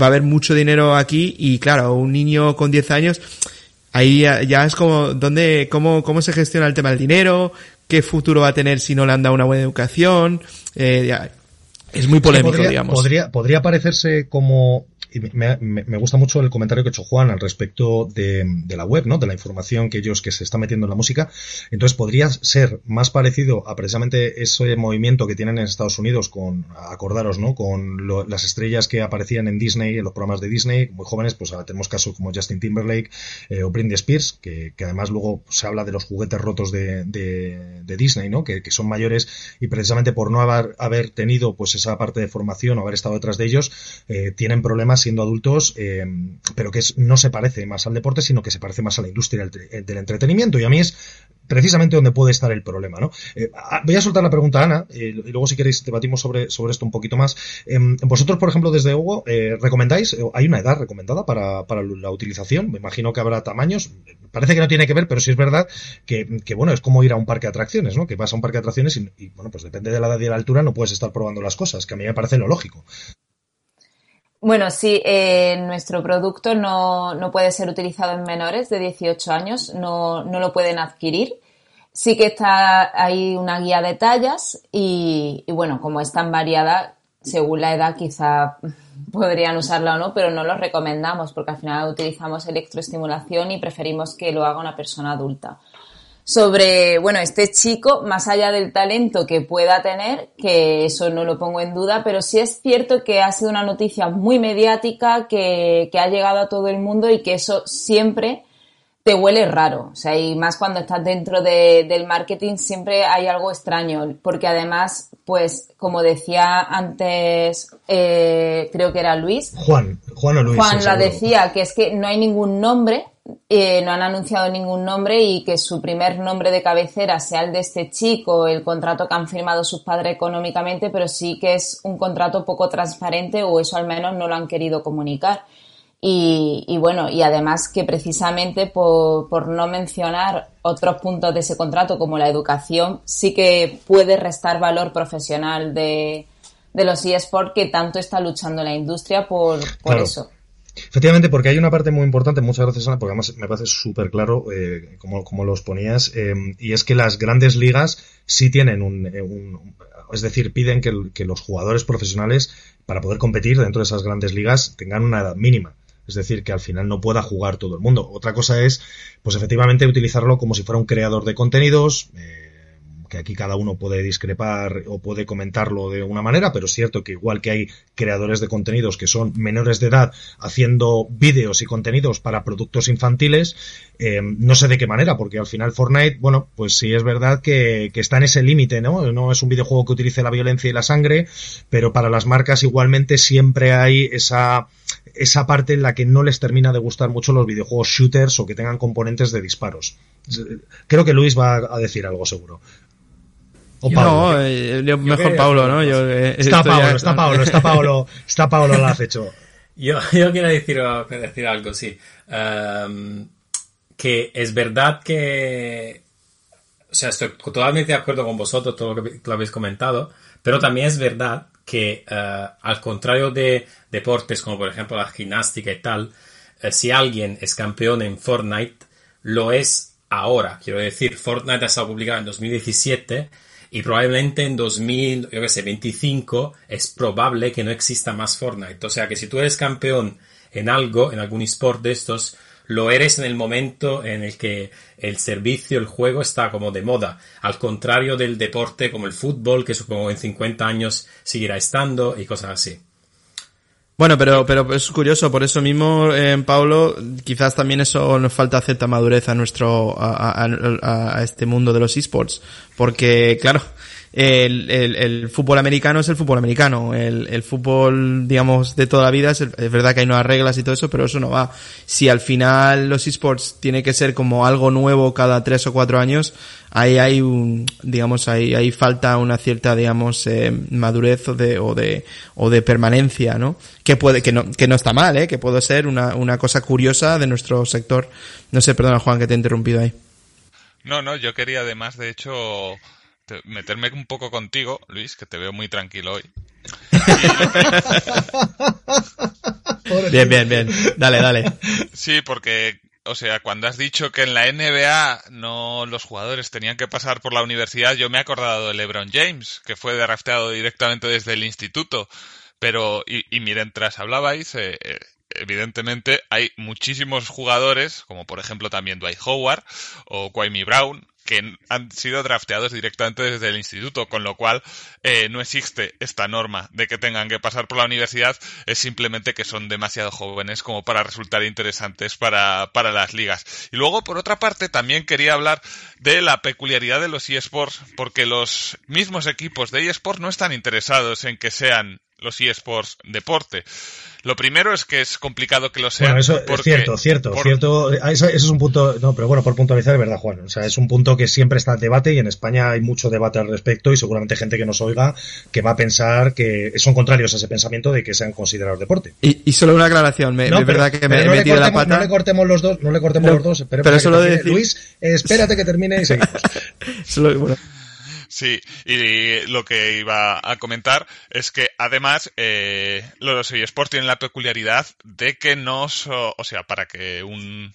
Va a haber mucho dinero aquí y claro, un niño con 10 años ahí ya, es como, ¿dónde, cómo, cómo se gestiona el tema del dinero? ¿Qué futuro va a tener si no le han dado una buena educación? Eh, es muy polémico, digamos. Podría, podría parecerse como y me, me, gusta mucho el comentario que ha hecho Juan al respecto de, la web, ¿no? De la información que ellos que se está metiendo en la música. Entonces podría ser más parecido a precisamente ese movimiento que tienen en Estados Unidos con, acordaros, ¿no? Con las estrellas que aparecían en Disney, en los programas de Disney, muy jóvenes, pues ahora tenemos casos como Justin Timberlake eh, o Britney Spears, que, además luego se habla de los juguetes rotos de, de, de Disney, ¿no? Que, que, son mayores y precisamente por no haber, haber tenido pues esa parte de formación o haber estado detrás de ellos, eh, tienen problemas siendo adultos, eh, pero que no se parece más al deporte, sino que se parece más a la industria del, entretenimiento. Y a mí es precisamente donde puede estar el problema, ¿no? Eh, ah, voy a soltar la pregunta a Ana, eh, y luego si queréis debatimos sobre, sobre esto un poquito más. Em, vosotros, por ejemplo, desde Hugo, ¿recomendáis? ¿Hay una edad recomendada para, para, la utilización? Me imagino que habrá tamaños. Parece que no tiene que ver, pero sí es verdad que, bueno, es como ir a un parque de atracciones, ¿no? Que vas a un parque de atracciones y, y, bueno, pues depende de la edad y de la altura no puedes estar probando las cosas, que a mí me parece lo lógico. Bueno, sí, eh, nuestro producto no, no, puede ser utilizado en menores de 18 años, no, no, lo pueden adquirir. Sí que está ahí una guía de tallas y, y, bueno, como es tan variada, según la edad quizá podrían usarla o no, pero no lo recomendamos porque al final utilizamos electroestimulación y preferimos que lo haga una persona adulta sobre, bueno, este chico, más allá del talento que pueda tener, que eso no lo pongo en duda, pero sí es cierto que ha sido una noticia muy mediática, que, que ha llegado a todo el mundo y que eso siempre te huele raro. O sea, y más cuando estás dentro de, del marketing siempre hay algo extraño, porque además, pues, como decía antes, eh, creo que era Luis. Juan, Juan o Luis. Juan la decía, que es que no hay ningún nombre eh, no han anunciado ningún nombre y que su primer nombre de cabecera sea el de este chico, el contrato que han firmado sus padres económicamente, pero sí que es un contrato poco transparente o eso al menos no lo han querido comunicar. Y, bueno, y además que precisamente por, por, no mencionar otros puntos de ese contrato como la educación, sí que puede restar valor profesional de, de los eSports que tanto está luchando la industria por, por eso. Efectivamente, porque hay una parte muy importante, muchas gracias Ana, porque además me parece súper claro eh, como, como, los ponías, eh, y es que las grandes ligas sí tienen un, eh, un es decir, piden que, que, los jugadores profesionales, para poder competir dentro de esas grandes ligas, tengan una edad mínima. Es decir, que al final no pueda jugar todo el mundo. Otra cosa es, pues efectivamente, utilizarlo como si fuera un creador de contenidos, eh, que aquí cada uno puede discrepar o puede comentarlo de una manera, pero es cierto que igual que hay creadores de contenidos que son menores de edad haciendo vídeos y contenidos para productos infantiles, eh, no sé de qué manera, porque al final Fortnite, bueno, pues sí es verdad que, está en ese límite, ¿no? No es un videojuego que utilice la violencia y la sangre, pero para las marcas igualmente siempre hay esa esa parte en la que no les termina de gustar mucho los videojuegos shooters o que tengan componentes de disparos. Creo que Luis va a decir algo seguro. No, eh, mejor Paulo, ¿no? Yo, eh, está, Paulo, está Paulo, está Paulo, está Paulo, lo has hecho. Yo, yo quiero decir, decir algo, sí. Um, que es verdad que. O sea, estoy totalmente de acuerdo con vosotros, todo lo que lo habéis comentado, pero también es verdad que, uh, al contrario de deportes como por ejemplo la gimnástica y tal, uh, si alguien es campeón en Fortnite, lo es ahora. Quiero decir, Fortnite ha estado publicado en 2017 y probablemente en 2025 es probable que no exista más Fortnite. O sea que si tú eres campeón en algo, en algún esport de estos, lo eres en el momento en el que el servicio, el juego está como de moda. Al contrario del deporte como el fútbol, que supongo en 50 años seguirá estando y cosas así. Bueno, pero, pero es curioso, por eso mismo, eh, Pablo, quizás también eso nos falta cierta madurez a nuestro, a, a, a este mundo de los esports. Porque, claro, el, el, el, fútbol americano es el fútbol americano. El, el fútbol, digamos, de toda la vida es, es, verdad que hay nuevas reglas y todo eso, pero eso no va. Si al final los esports tiene que ser como algo nuevo cada tres o cuatro años, ahí hay un, digamos, ahí, ahí falta una cierta, digamos, eh, madurez o de, o de, o de permanencia, ¿no? Que puede, que no, que no está mal, ¿eh? Que puede ser una, una cosa curiosa de nuestro sector. No sé, perdona Juan que te he interrumpido ahí. No, no, yo quería además, de hecho, meterme un poco contigo, Luis, que te veo muy tranquilo hoy. bien, bien, bien. Dale, dale. Sí, porque, o sea, cuando has dicho que en la NBA no los jugadores tenían que pasar por la universidad, yo me he acordado de LeBron James, que fue drafteado directamente desde el instituto. Pero, y, y mientras hablabais, eh, eh, evidentemente hay muchísimos jugadores, como por ejemplo también Dwight Howard o Kwame Brown, que han sido drafteados directamente desde el instituto, con lo cual eh, no existe esta norma de que tengan que pasar por la universidad, es simplemente que son demasiado jóvenes como para resultar interesantes para, para las ligas. Y luego, por otra parte, también quería hablar de la peculiaridad de los eSports, porque los mismos equipos de eSports no están interesados en que sean los eSports deporte. Lo primero es que es complicado que lo sea. Bueno, eso es cierto, cierto, cierto. Eso, es un punto, no, pero bueno, por puntualizar, es verdad, Juan. O sea, es un punto que siempre está en debate y en España hay mucho debate al respecto y seguramente gente que nos oiga que va a pensar que son contrarios a ese pensamiento de que sean considerados deporte. Y, y solo una aclaración, me, es verdad que me he metido la pata. No le cortemos los dos, no le cortemos los dos. Pero, pero solo de Luis, espérate que termine y seguimos. solo, bueno. Sí, y lo que iba a comentar es que además eh, los eSports tienen la peculiaridad de que no, so, o sea, para que un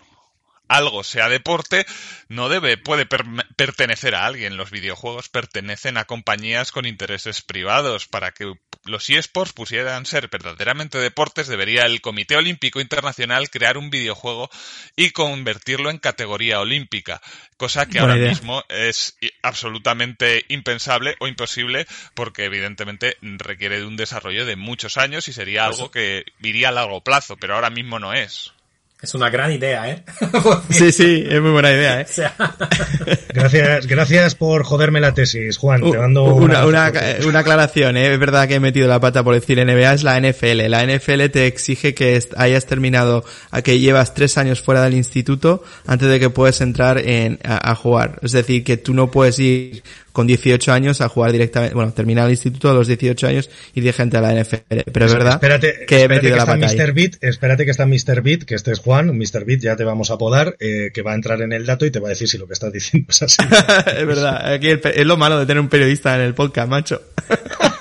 algo sea deporte, no debe, puede per pertenecer a alguien. Los videojuegos pertenecen a compañías con intereses privados. Para que los eSports pusieran ser verdaderamente deportes, debería el Comité Olímpico Internacional crear un videojuego y convertirlo en categoría olímpica. Cosa que Buena ahora idea. mismo es absolutamente impensable o imposible porque evidentemente requiere de un desarrollo de muchos años y sería algo que iría a largo plazo, pero ahora mismo no es. Es una gran idea, ¿eh? sí, sí, es muy buena idea, ¿eh? gracias, gracias por joderme la tesis, Juan. Te mando una, una, una, aclaración, ¿eh? Es verdad que he metido la pata por decir NBA, es la NFL. La NFL te exige que hayas terminado, a que llevas tres años fuera del instituto antes de que puedas entrar en, a, a jugar. Es decir, que tú no puedes ir con 18 años a jugar directamente, bueno, terminar el instituto a los 18 años y de gente a la NFL. Pero es verdad espérate, que he metido la está Mr. Beat, espérate que está Mr. Beat, que este es Juan, Mr. Beat ya te vamos a apodar, eh, que va a entrar en el dato y te va a decir si lo que estás diciendo es así. es verdad, aquí es lo malo de tener un periodista en el podcast, macho.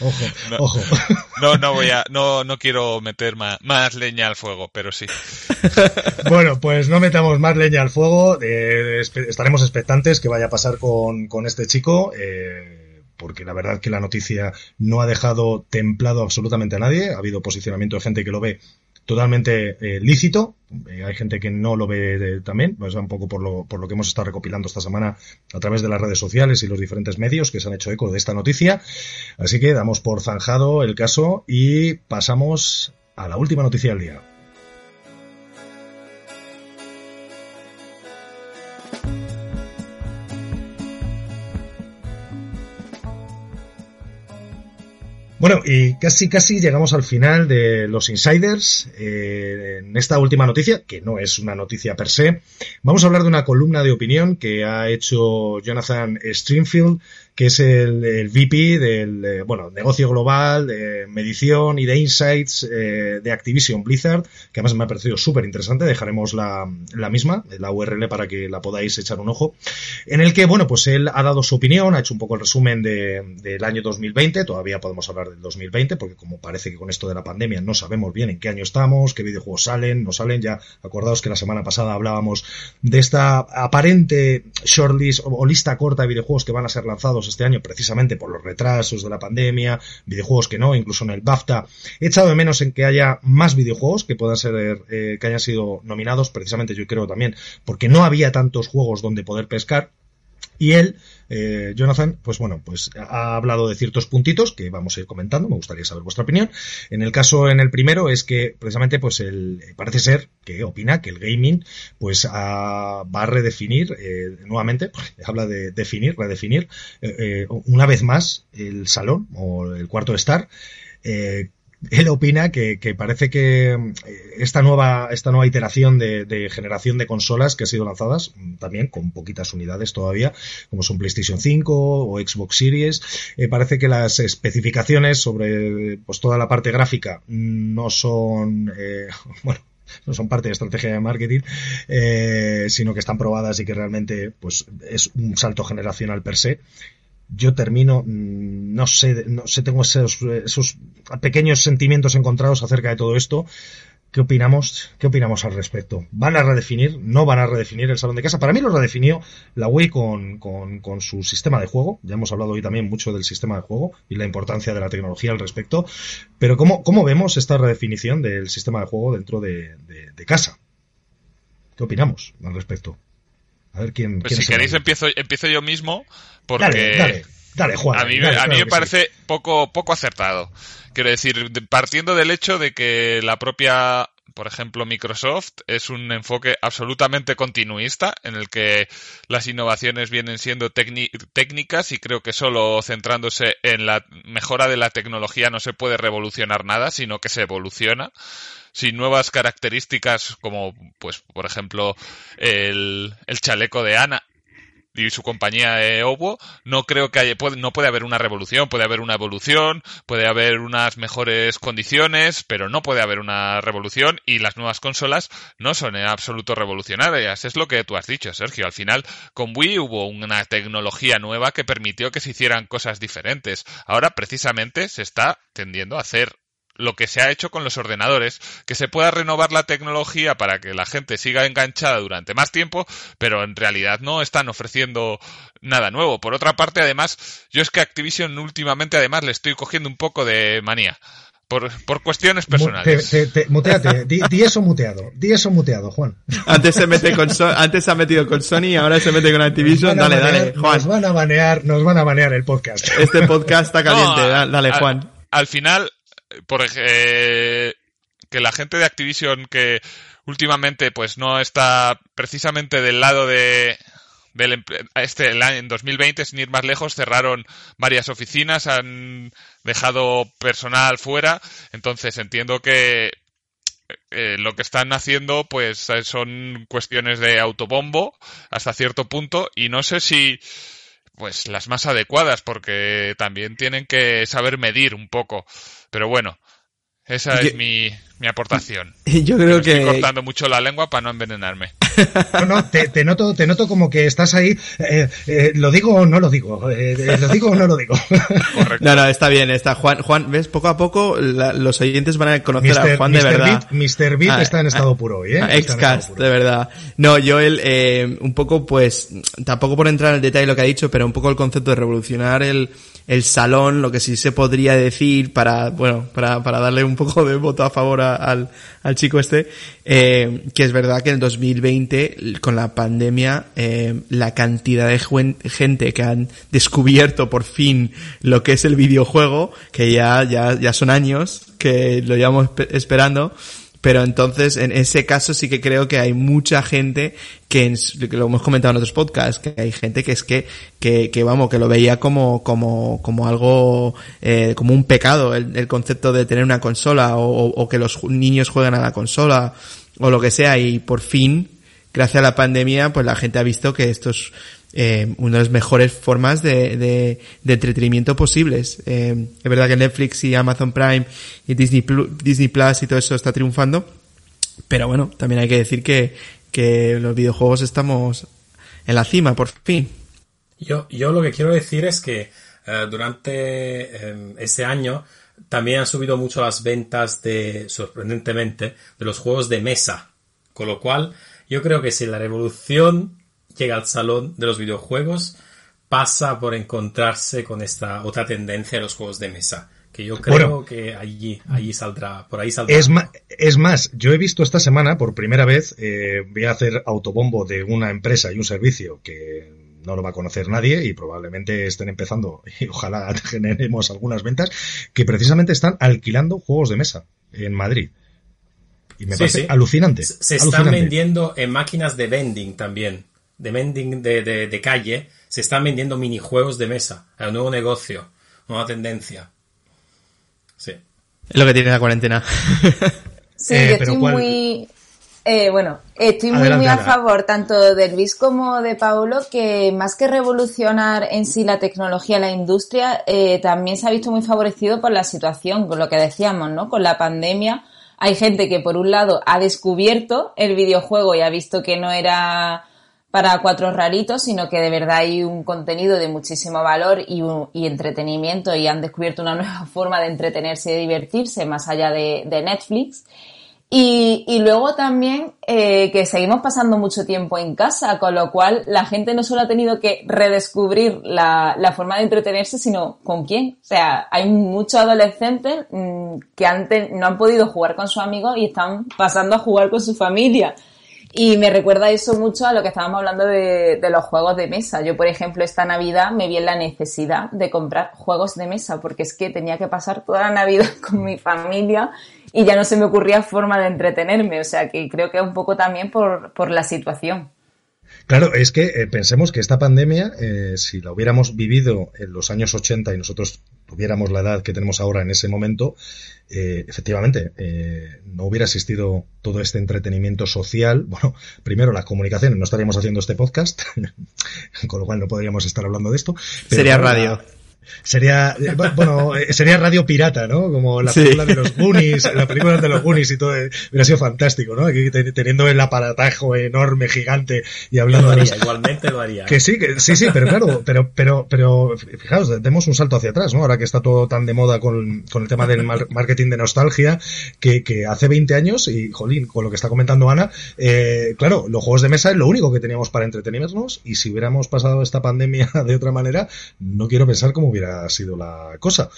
ojo, no, ojo. No, no voy a, no, no quiero meter más, más leña al fuego, pero sí. bueno, pues no metamos más leña al fuego, eh, estaremos expectantes que vaya a pasar con, con este chico. Eh, porque la verdad que la noticia no ha dejado templado absolutamente a nadie. Ha habido posicionamiento de gente que lo ve totalmente eh, lícito. Eh, hay gente que no lo ve también, pues un poco por lo, por lo que hemos estado recopilando esta semana a través de las redes sociales y los diferentes medios que se han hecho eco de esta noticia. Así que damos por zanjado el caso y pasamos a la última noticia del día. Bueno, y casi casi llegamos al final de los insiders. Eh, en esta última noticia, que no es una noticia per se, vamos a hablar de una columna de opinión que ha hecho Jonathan Stringfield que es el, el VP del eh, bueno, negocio global, de medición y de insights eh, de Activision Blizzard, que además me ha parecido súper interesante. Dejaremos la, la, misma, la URL para que la podáis echar un ojo. En el que, bueno, pues él ha dado su opinión, ha hecho un poco el resumen de, del año 2020. Todavía podemos hablar del 2020, porque como parece que con esto de la pandemia no sabemos bien en qué año estamos, qué videojuegos salen, no salen. Ya acordaos que la semana pasada hablábamos de esta aparente shortlist o lista corta de videojuegos que van a ser lanzados este año precisamente por los retrasos de la pandemia, videojuegos que no, incluso en el BAFTA. He echado de menos en que haya más videojuegos que puedan ser, eh, que hayan sido nominados, precisamente yo creo también, porque no había tantos juegos donde poder pescar. Y él, eh, Jonathan, pues bueno, pues ha hablado de ciertos puntitos que vamos a ir comentando, me gustaría saber vuestra opinión. En el caso, en el primero, es que precisamente, pues el, parece ser que opina que el gaming, pues va a redefinir, eh, nuevamente, habla de definir, redefinir, eh, una vez más, el salón o el cuarto de estar, él opina que, parece que eh, esta nueva, esta nueva iteración de, generación de consolas que ha sido lanzadas, mm, también con poquitas unidades todavía, como son PlayStation 5 o Xbox Series, eh, parece que las especificaciones sobre pues, toda la parte gráfica no son, eh, bueno, no son parte de estrategia de marketing, sino que están probadas y que realmente pues es un salto generacional per se yo termino, mm, no sé, no sé, tengo esos, esos pequeños sentimientos encontrados acerca de todo esto. ¿Qué opinamos? ¿Qué opinamos al respecto? ¿Van a redefinir? ¿No van a redefinir el salón de casa? Para mí lo redefinió la Wii con, con, su sistema de juego. Ya hemos hablado hoy también mucho del sistema de juego y la importancia de la tecnología al respecto. Pero ¿cómo, cómo vemos esta redefinición del sistema de juego dentro de, de casa? ¿Qué opinamos al respecto? A ver quién. Pues si queréis empiezo, empiezo yo mismo porque dale, dale, Juan, a mí, a mí me parece poco, poco acertado. Quiero decir, partiendo del hecho de que la propia, por ejemplo, Microsoft es un enfoque absolutamente continuista en el que las innovaciones vienen siendo técnicas y creo que solo centrándose en la mejora de la tecnología no se puede revolucionar nada, sino que se evoluciona. Sin nuevas características como, pues, por ejemplo, el, el chaleco de Ana y su compañía eh, Ovo, no creo que haya, no puede haber una revolución, puede haber una evolución, puede haber unas mejores condiciones, pero no puede haber una revolución y las nuevas consolas no son en absoluto revolucionarias. Es lo que tú has dicho, Sergio. Al final, con Wii hubo una tecnología nueva que permitió que se hicieran cosas diferentes. Ahora, precisamente, se está tendiendo a hacer lo que se ha hecho con los ordenadores, que se pueda renovar la tecnología para que la gente siga enganchada durante más tiempo, pero en realidad no están ofreciendo nada nuevo. Por otra parte, además, yo es que Activision últimamente además le estoy cogiendo un poco de manía. Por, por cuestiones personales. Te, muteate, di, eso muteado, di eso muteado, Juan. Antes se mete con antes se ha metido con Sony, y ahora se mete con Activision. Dale, dale, Juan. Nos van a banear, nos van a banear el podcast. Este podcast está caliente, dale, Juan. al final, por eh, que la gente de Activision que últimamente pues no está precisamente del lado de del este en 2020 sin ir más lejos cerraron varias oficinas han dejado personal fuera. Entonces entiendo que eh, lo que están haciendo pues son cuestiones de autobombo hasta cierto punto y no sé si pues las más adecuadas, porque también tienen que saber medir un poco. Pero bueno, esa es mi, mi aportación. Yo creo que... Estoy cortando mucho la lengua para no envenenarme. No, no, te, te, noto, te noto como que estás ahí. Eh, eh, ¿Lo digo o no lo digo? Eh, eh, ¿Lo digo o no lo digo? Correcto. No, no, está bien. Está Juan, Juan, ves, poco a poco la, los oyentes van a conocer a Juan de verdad. Beat, Mr. Beat Ah, está en estado puro hoy, ¿eh? Ah, Excast, de verdad. No, yo el, eh, un poco pues, tampoco por entrar en el detalle de lo que ha dicho, pero un poco el concepto de revolucionar el, el salón, lo que sí se podría decir para, bueno, para, para darle un poco de voto a favor al, al chico este, eh, que es verdad que en el 2020, con la pandemia, eh, la cantidad de gente que han descubierto por fin lo que es el videojuego, que ya, ya, ya son años que lo llevamos espe- esperando, pero entonces, en ese caso sí que creo que hay mucha gente que, en que lo hemos comentado en otros podcasts, que hay gente que es que, que, que vamos, que lo veía como, como, como algo, eh, como un pecado, el, el concepto de tener una consola o, o- que los niños jueguen a la consola o lo que sea. Y por fin, gracias a la pandemia, pues la gente ha visto que esto es eh, una de las mejores formas de, de, de entretenimiento posibles. Eh, es verdad que Netflix y Amazon Prime y Disney Plus, Disney Plus y todo eso está triunfando, pero bueno, también hay que decir que, que los videojuegos estamos en la cima, por fin. Yo, yo lo que quiero decir es que eh, durante eh, este año también han subido mucho las ventas de, sorprendentemente, de los juegos de mesa. Con lo cual, yo creo que si la revolución llega al salón de los videojuegos, pasa por encontrarse con esta otra tendencia de los juegos de mesa. Que yo creo Bueno. que allí, allí saldrá, por ahí saldrá. Es, ma- es más, yo he visto esta semana por primera vez, eh, voy a hacer autobombo de una empresa y un servicio que no lo va a conocer nadie y probablemente estén empezando y ojalá generemos algunas ventas, que precisamente están alquilando juegos de mesa en Madrid. Y me Sí, parece sí. alucinante. Se se están vendiendo en máquinas de vending también. De vending de, de, de calle. Se están vendiendo minijuegos de mesa. Es un nuevo negocio. Nueva tendencia. Sí. Es lo que tiene la cuarentena. Sí, Eh, yo estoy ¿cuál- muy... eh, bueno, estoy muy, Adelante, muy a favor tanto de Luis como de Paulo que más que revolucionar en sí la tecnología, la industria, eh, también se ha visto muy favorecido por la situación, con lo que decíamos, ¿no? Con la pandemia hay gente que por un lado ha descubierto el videojuego y ha visto que no era para cuatro raritos, sino que de verdad hay un contenido de muchísimo valor y, entretenimiento y han descubierto una nueva forma de entretenerse y de divertirse más allá de, Netflix. Y, luego también eh, que seguimos pasando mucho tiempo en casa, con lo cual la gente no solo ha tenido que redescubrir la, la forma de entretenerse, sino con quién. O sea, hay muchos adolescentes mm, que antes no han podido jugar con sus amigos y están pasando a jugar con su familia. Y me recuerda eso mucho a lo que estábamos hablando de, de los juegos de mesa. Yo, por ejemplo, esta Navidad me vi en la necesidad de comprar juegos de mesa porque es que tenía que pasar toda la Navidad con mi familia y ya no se me ocurría forma de entretenerme. O sea que creo que un poco también por, por la situación. Claro, es que eh, pensemos que esta pandemia, eh, si la hubiéramos vivido en los años 80 y nosotros tuviéramos la edad que tenemos ahora en ese momento, eh, efectivamente, eh, no hubiera existido todo este entretenimiento social. Bueno, primero las comunicaciones, no estaríamos haciendo este podcast, con lo cual no podríamos estar hablando de esto. pero Sería radio. la- Sería, eh, bueno, eh, sería radio pirata, ¿no? Como la Sí. película de los Goonies, la película de los Goonies y todo, eh, hubiera sido fantástico, ¿no? Aquí te- teniendo el aparatajo enorme, gigante y hablando lo de los, igualmente lo haría. que sí, que sí, sí, pero claro, pero, pero, pero, fijaos, demos un salto hacia atrás, ¿no? Ahora que está todo tan de moda con, con el tema del mar- marketing de nostalgia, que, que hace 20 años, y jolín, con lo que está comentando Ana, eh, claro, los juegos de mesa es lo único que teníamos para entretenernos, y si hubiéramos pasado esta pandemia de otra manera, no quiero pensar cómo hubiera sido la cosa.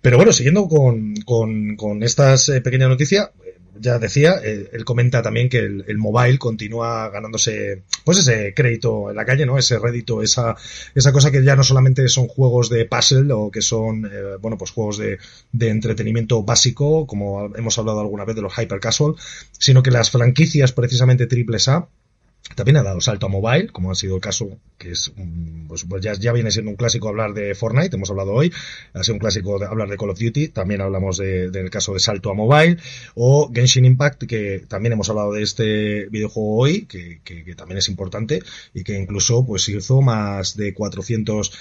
Pero bueno, siguiendo con, con, estas eh, pequeñas noticias, eh, ya decía, eh, él comenta también que el, mobile continúa ganándose, pues ese crédito en la calle, ¿no? Ese rédito, esa, esa cosa que ya no solamente son juegos de puzzle o que son, bueno, pues juegos de, de entretenimiento básico, como hemos hablado alguna vez de los hyper casual, sino que las franquicias precisamente triples A También ha dado salto a mobile, como ha sido el caso que es, pues, pues, ya, viene siendo un clásico hablar de Fortnite, hemos hablado hoy, ha sido un clásico hablar de Call of Duty, también hablamos de, del caso de salto a mobile, o Genshin Impact, que también hemos hablado de este videojuego hoy, que, que, que también es importante, y que incluso pues hizo más de 400,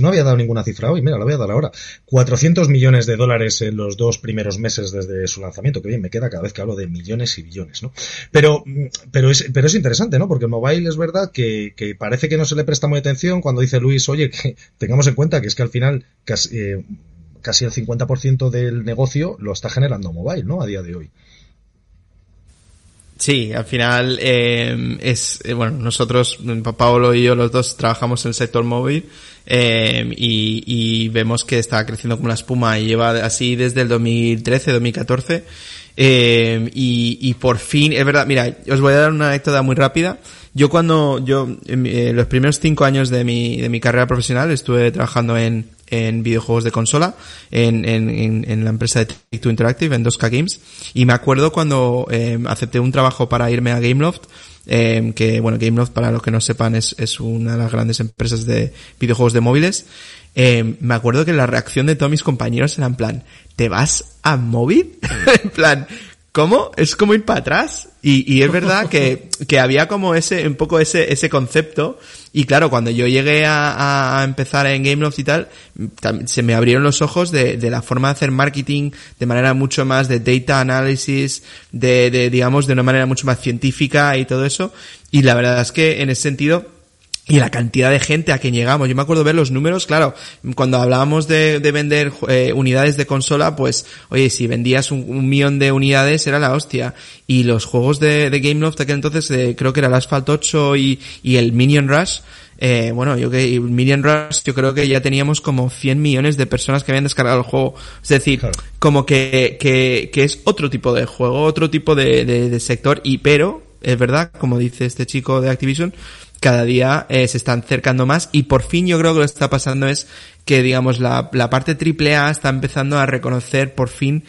no había dado ninguna cifra hoy, mira, la voy a dar ahora, 400 millones de dólares en los dos primeros meses desde su lanzamiento, que bien me queda cada vez que hablo de millones y billones, ¿no? Pero, pero es, pero es interesante, ¿no? Porque el mobile es verdad que, parece que no se le presta muy atención cuando dice Luis, oye, que tengamos en cuenta que es que al final casi, eh, casi el 50% del negocio lo está generando mobile, ¿no? A día de hoy. Sí, al final eh, es eh, bueno nosotros Pablo y yo los dos trabajamos en el sector móvil eh, y, y, vemos que está creciendo como la espuma y lleva así desde el 2013 2014 eh, y, y por fin es verdad mira os voy a dar una anécdota muy rápida. Yo cuando, yo, eh, los primeros cinco años de mi, de mi carrera profesional estuve trabajando en, en videojuegos de consola, en, en, en la empresa de Take-Two Interactive, en 2K Games, y me acuerdo cuando eh, acepté un trabajo para irme a Gameloft, eh, que bueno, Gameloft para los que no sepan es, es una de las grandes empresas de videojuegos de móviles, eh, me acuerdo que la reacción de todos mis compañeros era en plan, ¿te vas a móvil? en plan, ¿Cómo? Es como ir para atrás. Y, y es verdad que, que, había como ese, un poco ese, ese concepto. Y claro, cuando yo llegué a, a empezar en Gameloft y tal, se me abrieron los ojos de, de, la forma de hacer marketing de manera mucho más de data analysis, de, de, digamos, de una manera mucho más científica y todo eso. Y la verdad es que en ese sentido, y la cantidad de gente a quien llegamos. Yo me acuerdo ver los números, claro, cuando hablábamos de, de vender eh, unidades de consola, pues, oye, si vendías un, un, millón de unidades era la hostia. Y los juegos de, de Gameloft aquel entonces, eh, creo que era el Asphalt 8 y, y el Minion Rush, eh, bueno, yo que Minion Rush, yo creo que ya teníamos como 100 millones de personas que habían descargado el juego. Es decir, claro. como que, que, que, es otro tipo de juego, otro tipo de, de, de sector, y pero, es verdad, como dice este chico de Activision, cada día eh, se están acercando más y por fin yo creo que lo que está pasando es que digamos la, la parte triple A está empezando a reconocer por fin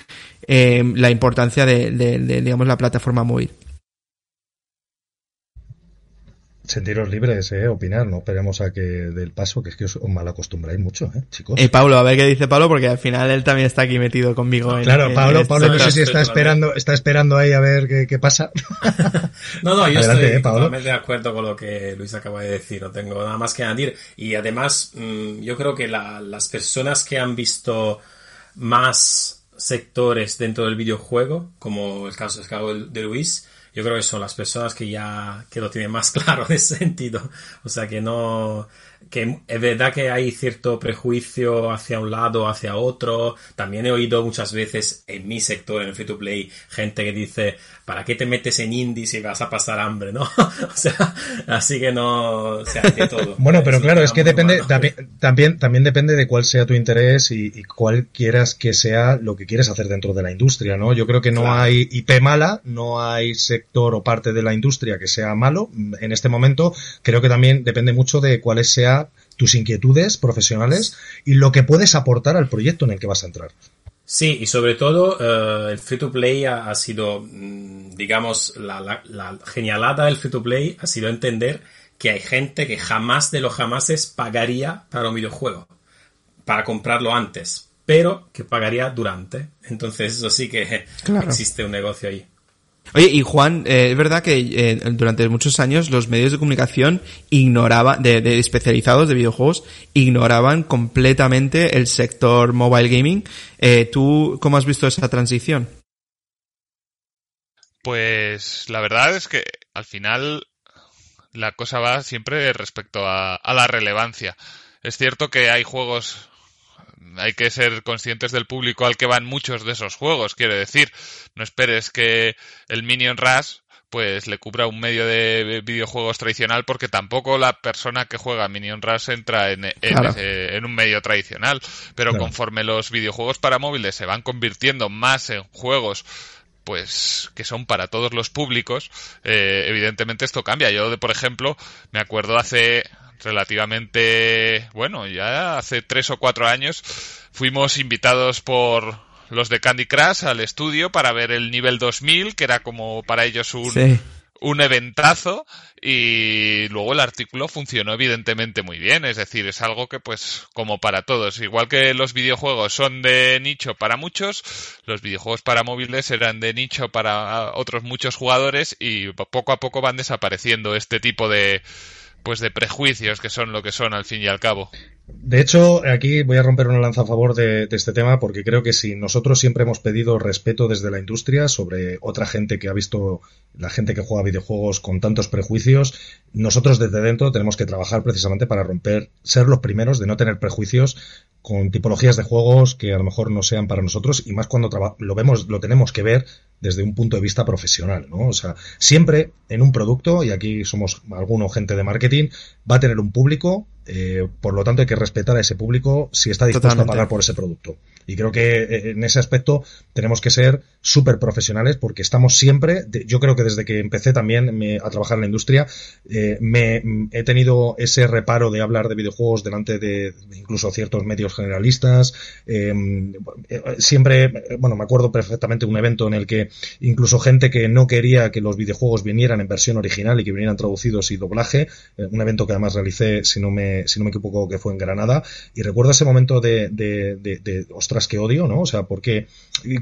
eh, la importancia de, de, digamos la plataforma móvil sentiros libres, eh, opinar, no esperemos a que del paso, que es que os, os mal acostumbráis mucho, eh, chicos. Eh, Pablo, a ver qué dice Pablo, porque al final él también está aquí metido conmigo. En, claro, Pablo, en Pablo, no sé si está esperando, está esperando ahí a ver qué, qué pasa. no, no, yo Adelante, estoy eh, totalmente de acuerdo con lo que Luis acaba de decir, no tengo nada más que añadir. Y además, mmm, yo creo que la, las personas que han visto más sectores dentro del videojuego, como el caso de Luis, yo creo que son las personas que ya que lo tienen más claro ese sentido. O sea que no, que es verdad que hay cierto prejuicio hacia un lado, hacia otro. También he oído muchas veces en mi sector, en el free to play, gente que dice, ¿para qué te metes en indie si vas a pasar hambre, no? o sea, así que no, o sea, de todo. bueno, pero claro, es que depende, también, también, también depende de cuál sea tu interés y, y, cuál quieras que sea lo que quieres hacer dentro de la industria, ¿no? Yo creo que no claro. hay IP mala, no hay sector o parte de la industria que sea malo. En este momento, creo que también depende mucho de cuáles sean tus inquietudes profesionales y lo que puedes aportar al proyecto en el que vas a entrar. Sí, y sobre todo uh, el free to play ha, ha sido, mm, digamos, la, la, la, genialada del free to play ha sido entender que hay gente que jamás de los jamases pagaría para un videojuego, para comprarlo antes, pero que pagaría durante. Entonces eso sí que claro. existe un negocio ahí. Oye, y Juan, eh, es verdad que eh, durante muchos años los medios de comunicación ignoraban, de, especializados de videojuegos, ignoraban completamente el sector mobile gaming. Eh, ¿Tú cómo has visto esa transición? Pues la verdad es que al final la cosa va siempre respecto a la relevancia. Es cierto que hay juegos hay que ser conscientes del público al que van muchos de esos juegos. Quiero decir, no esperes que el Minion Rush pues le cubra un medio de videojuegos tradicional porque tampoco la persona que juega Minion Rush entra en, en, claro. en un medio tradicional. Pero claro. conforme los videojuegos para móviles se van convirtiendo más en juegos pues que son para todos los públicos, eh, evidentemente esto cambia. Yo, por ejemplo, me acuerdo hace relativamente, bueno, ya hace tres o cuatro años fuimos invitados por los de Candy Crush al estudio para ver el nivel 2000, que era como para ellos un, sí. un eventazo y luego el artículo funcionó evidentemente muy bien, es decir, es algo que pues como para todos, igual que los videojuegos son de nicho para muchos, los videojuegos para móviles eran de nicho para otros muchos jugadores y poco a poco van desapareciendo este tipo de pues de prejuicios que son lo que son al fin y al cabo. De hecho, aquí voy a romper una lanza a favor de, este tema porque creo que si nosotros siempre hemos pedido respeto desde la industria sobre otra gente que ha visto la gente que juega videojuegos con tantos prejuicios, nosotros desde dentro tenemos que trabajar precisamente para romper, ser los primeros de no tener prejuicios con tipologías de juegos que a lo mejor no sean para nosotros y más cuando lo vemos, lo tenemos que ver desde un punto de vista profesional, ¿no? O sea, siempre en un producto, y aquí somos alguno gente de marketing, va a tener un público, eh, por lo tanto hay que respetar a ese público si está dispuesto a pagar por ese producto. Y creo que eh, en ese aspecto tenemos que ser súper profesionales porque estamos siempre, yo creo que desde que empecé también a trabajar en la industria, eh, me he tenido ese reparo de hablar de videojuegos delante de, incluso ciertos medios generalistas. Em, siempre, bueno, me acuerdo perfectamente un evento en el que incluso gente que no quería que los videojuegos vinieran en versión original y que vinieran traducidos y doblaje, un evento que además realicé, si no me, si no me equivoco, que fue en Granada, y recuerdo ese momento de, de, de ostras, que odio, ¿no? O sea, porque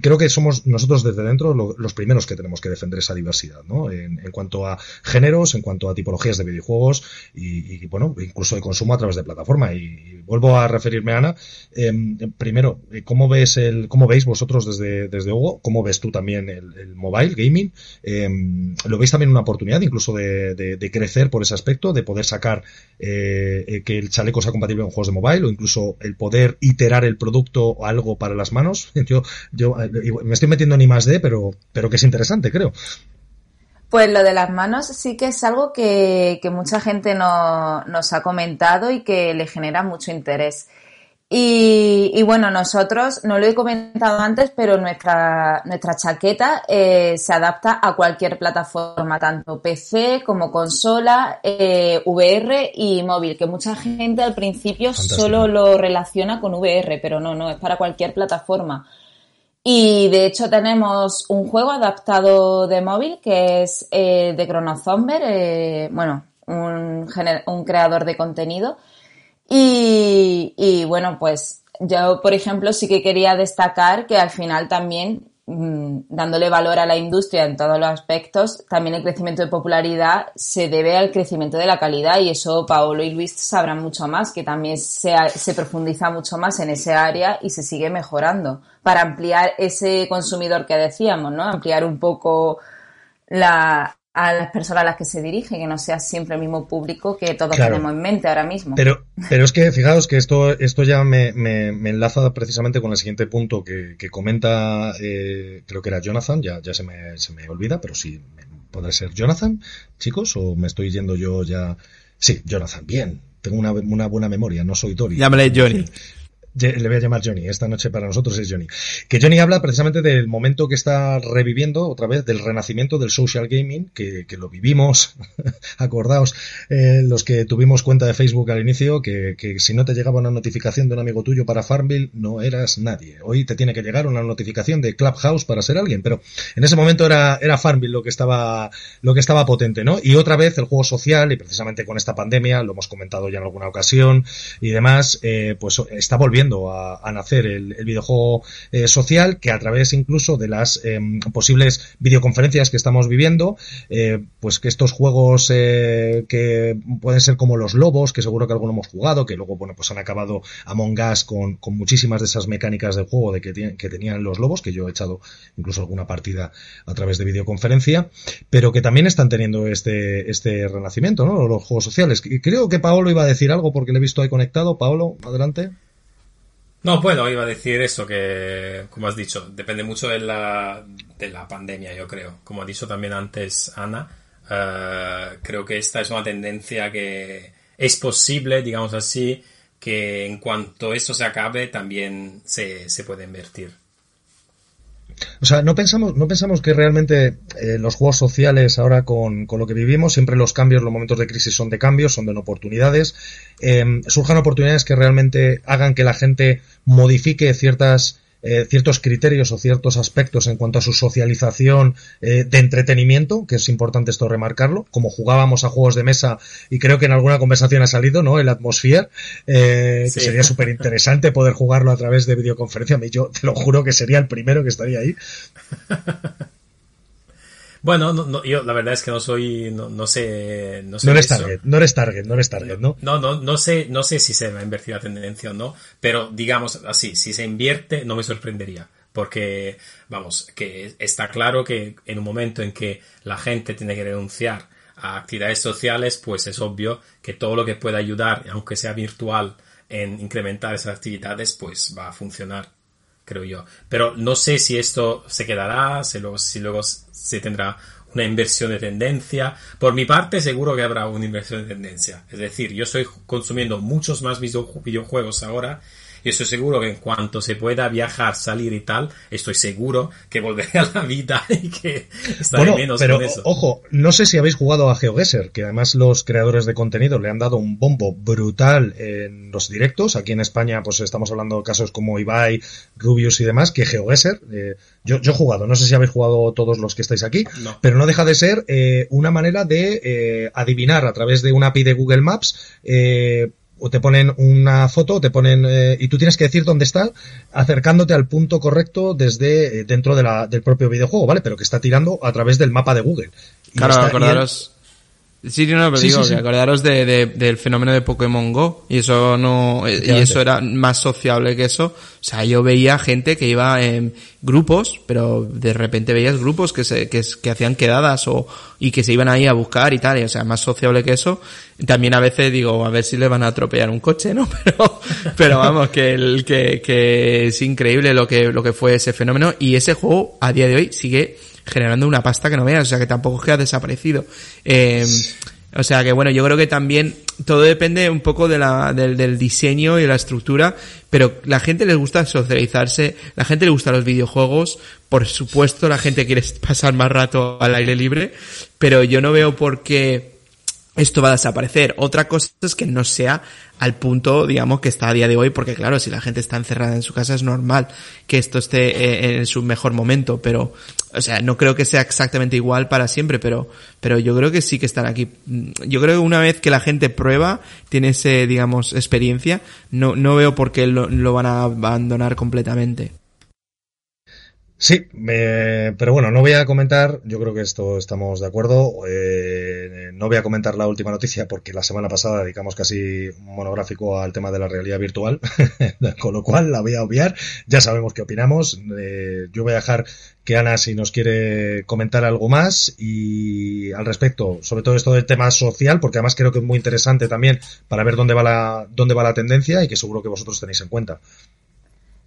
creo que somos nosotros desde dentro los primeros que tenemos que defender esa diversidad, ¿no? En, cuanto a géneros, en cuanto a tipologías de videojuegos y, bueno, incluso de consumo a través de plataforma. Y, vuelvo a referirme, a Ana. Em, primero, ¿cómo ves el, cómo veis vosotros desde, desde Hugo? ¿Cómo ves tú también el, mobile gaming? Em, ¿Lo veis también una oportunidad incluso de, crecer por ese aspecto, de poder sacar eh, eh, que el chaleco sea compatible con juegos de mobile o incluso el poder iterar el producto o algo para las manos? Yo, yo eh, me estoy metiendo en I más D, pero, pero que es interesante, creo. Pues lo de las manos sí que es algo que, mucha gente nos ha comentado y que le genera mucho interés. Y, bueno, nosotros, no lo he comentado antes, pero nuestra, nuestra chaqueta eh, se adapta a cualquier plataforma, tanto PC como consola, eh, VR y móvil, que mucha gente al principio solo lo relaciona con VR, pero no, no, es para cualquier plataforma. Y de hecho tenemos un juego adaptado de móvil que es eh, de Chronozomber, eh, bueno, un, un creador de contenido. Y, bueno, pues yo, por ejemplo, sí que quería destacar que al final también, dándole valor a la industria en todos los aspectos, también el crecimiento de popularidad se debe al crecimiento de la calidad y eso Paolo y Luis sabrán mucho más, que también se, se profundiza mucho más en ese área y se sigue mejorando para ampliar ese consumidor que decíamos, ¿no? Ampliar un poco la, a las personas a las que se dirige, que no sea siempre el mismo público que todos tenemos en mente ahora mismo. Pero, pero es que fijaos que esto, esto ya me, me, me enlaza precisamente con el siguiente punto que, que comenta, eh, creo que era Jonathan, ya, ya se, me, se me olvida, pero sí, podrá ser Jonathan, chicos, o me estoy yendo yo ya. Sí, Jonathan, bien, tengo una, una buena memoria, no soy Tori. Llámale Johnny le voy a llamar Johnny, esta noche para nosotros es Johnny. Que Johnny habla precisamente del momento que está reviviendo otra vez, del renacimiento del social gaming, que, que lo vivimos, acordaos, eh, los que tuvimos cuenta de Facebook al inicio, que, que, si no te llegaba una notificación de un amigo tuyo para Farmville, no eras nadie. Hoy te tiene que llegar una notificación de Clubhouse para ser alguien, pero en ese momento era, era Farmville lo que estaba, lo que estaba potente, ¿no? Y otra vez el juego social, y precisamente con esta pandemia, lo hemos comentado ya en alguna ocasión y demás, eh, pues está volviendo a, nacer el, videojuego eh, social que a través incluso de las em, posibles videoconferencias que estamos viviendo, eh, pues que estos juegos eh, que pueden ser como los lobos, que seguro que algunos hemos jugado, que luego bueno pues han acabado Among Us con, muchísimas de esas mecánicas de juego de que, que tenían los lobos, que yo he echado incluso alguna partida a través de videoconferencia, pero que también están teniendo este, este renacimiento, ¿no? Los juegos sociales. Creo que Paolo iba a decir algo porque le he visto ahí conectado. Paolo, adelante. No, bueno, iba a decir eso, que, como has dicho, depende mucho de la, de la pandemia, yo creo. Como ha dicho también antes Ana, eh, creo que esta es una tendencia que es posible, digamos así, que en cuanto eso se acabe también se, se puede invertir. O sea, no pensamos, no pensamos que realmente eh, los juegos sociales ahora con, con, lo que vivimos, siempre los cambios, los momentos de crisis son de cambios, son de oportunidades. Eh, surjan oportunidades que realmente hagan que la gente modifique ciertas eh, ciertos criterios o ciertos aspectos en cuanto a su socialización eh, de entretenimiento, que es importante esto remarcarlo, como jugábamos a juegos de mesa y creo que en alguna conversación ha salido, ¿no? El Atmosphere, eh, que sería súper interesante poder jugarlo a través de videoconferencia. Yo te lo juro que sería el primero que estaría ahí. Bueno, no, yo la verdad es que no soy, no, no sé, no sé. No eres target, no eres target, no eres target, ¿no? No, no, no sé, no sé si se va a invertir la tendencia o no, pero digamos así, si se invierte no me sorprendería, porque, vamos, que está claro que en un momento en que la gente tiene que renunciar a actividades sociales, pues es obvio que todo lo que pueda ayudar, aunque sea virtual, en incrementar esas actividades, pues va a funcionar creo yo. Pero no sé si esto se quedará, si luego, si luego se tendrá una inversión de tendencia. Por mi parte, seguro que habrá una inversión de tendencia. Es decir, yo estoy consumiendo muchos más videojuegos ahora y estoy seguro que en cuanto se pueda viajar, salir y tal, estoy seguro que volveré a la vida y que estaré menos pero, con eso. Ojo, no sé si habéis jugado a GeoGuessr, que además los creadores de contenido le han dado un bombo brutal en los directos. Aquí en España, pues estamos hablando de casos como Ibai, Rubius y demás, que GeoGuessr, eh, yo, yo he jugado, no sé si habéis jugado todos los que estáis aquí, pero no deja de ser eh, una manera de eh, adivinar a través de una API de Google Maps eh, o te ponen una foto, te ponen eh, y tú tienes que decir dónde está, acercándote al punto correcto desde eh, dentro de la, del propio videojuego, ¿vale? Pero que está tirando a través del mapa de Google. claro, acordaros. Sí, no, pero digo, que acordaros de, de, del fenómeno de Pokémon Go, y eso no, y eso era más sociable que eso. O sea, yo veía gente que iba en grupos, pero de repente veías grupos que se, que, que hacían quedadas o, y que se iban ahí a buscar y tal, y o sea, más sociable que eso. También a veces digo, a ver si le van a atropellar un coche, ¿no? Pero, pero vamos, que el, que, que es increíble lo que, lo que fue ese fenómeno, y ese juego a día de hoy sigue generando una pasta que no veas, o sea que tampoco es que ha desaparecido. Eh, o sea que bueno, yo creo que también todo depende un poco de la, del, del, diseño y de la estructura, pero la gente les gusta socializarse, la gente le gusta los videojuegos, por supuesto la gente quiere pasar más rato al aire libre, pero yo no veo por qué esto va a desaparecer. Otra cosa es que no sea al punto, digamos, que está a día de hoy, porque claro, si la gente está encerrada en su casa es normal que esto esté eh, en su mejor momento, pero, o sea, no creo que sea exactamente igual para siempre, pero, pero yo creo que sí que están aquí. Yo creo que una vez que la gente prueba, tiene ese, digamos, experiencia, no, no veo por qué lo, lo van a abandonar completamente. Sí, pero bueno, no voy a comentar, yo creo que esto estamos de acuerdo, eh, no voy a comentar la última noticia porque la semana pasada dedicamos casi un monográfico al tema de la realidad virtual, con lo cual la voy a obviar, ya sabemos qué opinamos, eh, yo voy a dejar que Ana si nos quiere comentar algo más y al respecto, sobre todo esto del tema social, porque además creo que es muy interesante también para ver dónde va la, dónde va la tendencia y que seguro que vosotros tenéis en cuenta.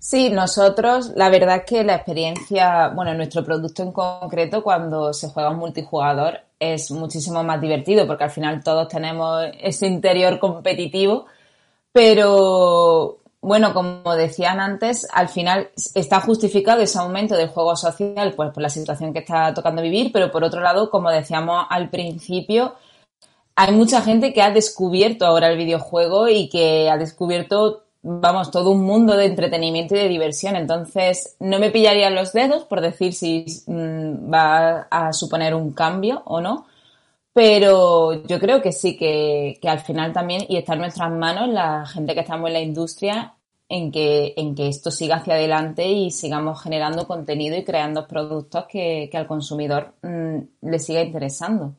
Sí, nosotros, la verdad es que la experiencia, bueno, nuestro producto en concreto, cuando se juega un multijugador, es muchísimo más divertido, porque al final todos tenemos ese interior competitivo, pero bueno, como decían antes, al final está justificado ese aumento del juego social, pues por la situación que está tocando vivir, pero por otro lado, como decíamos al principio, hay mucha gente que ha descubierto ahora el videojuego y que ha descubierto vamos, todo un mundo de entretenimiento y de diversión. Entonces, no me pillaría los dedos por decir si mm, va a suponer un cambio o no. Pero yo creo que sí, que, que, al final también, y está en nuestras manos, la gente que estamos en la industria, en que, en que esto siga hacia adelante y sigamos generando contenido y creando productos que, al consumidor mmm, le siga interesando.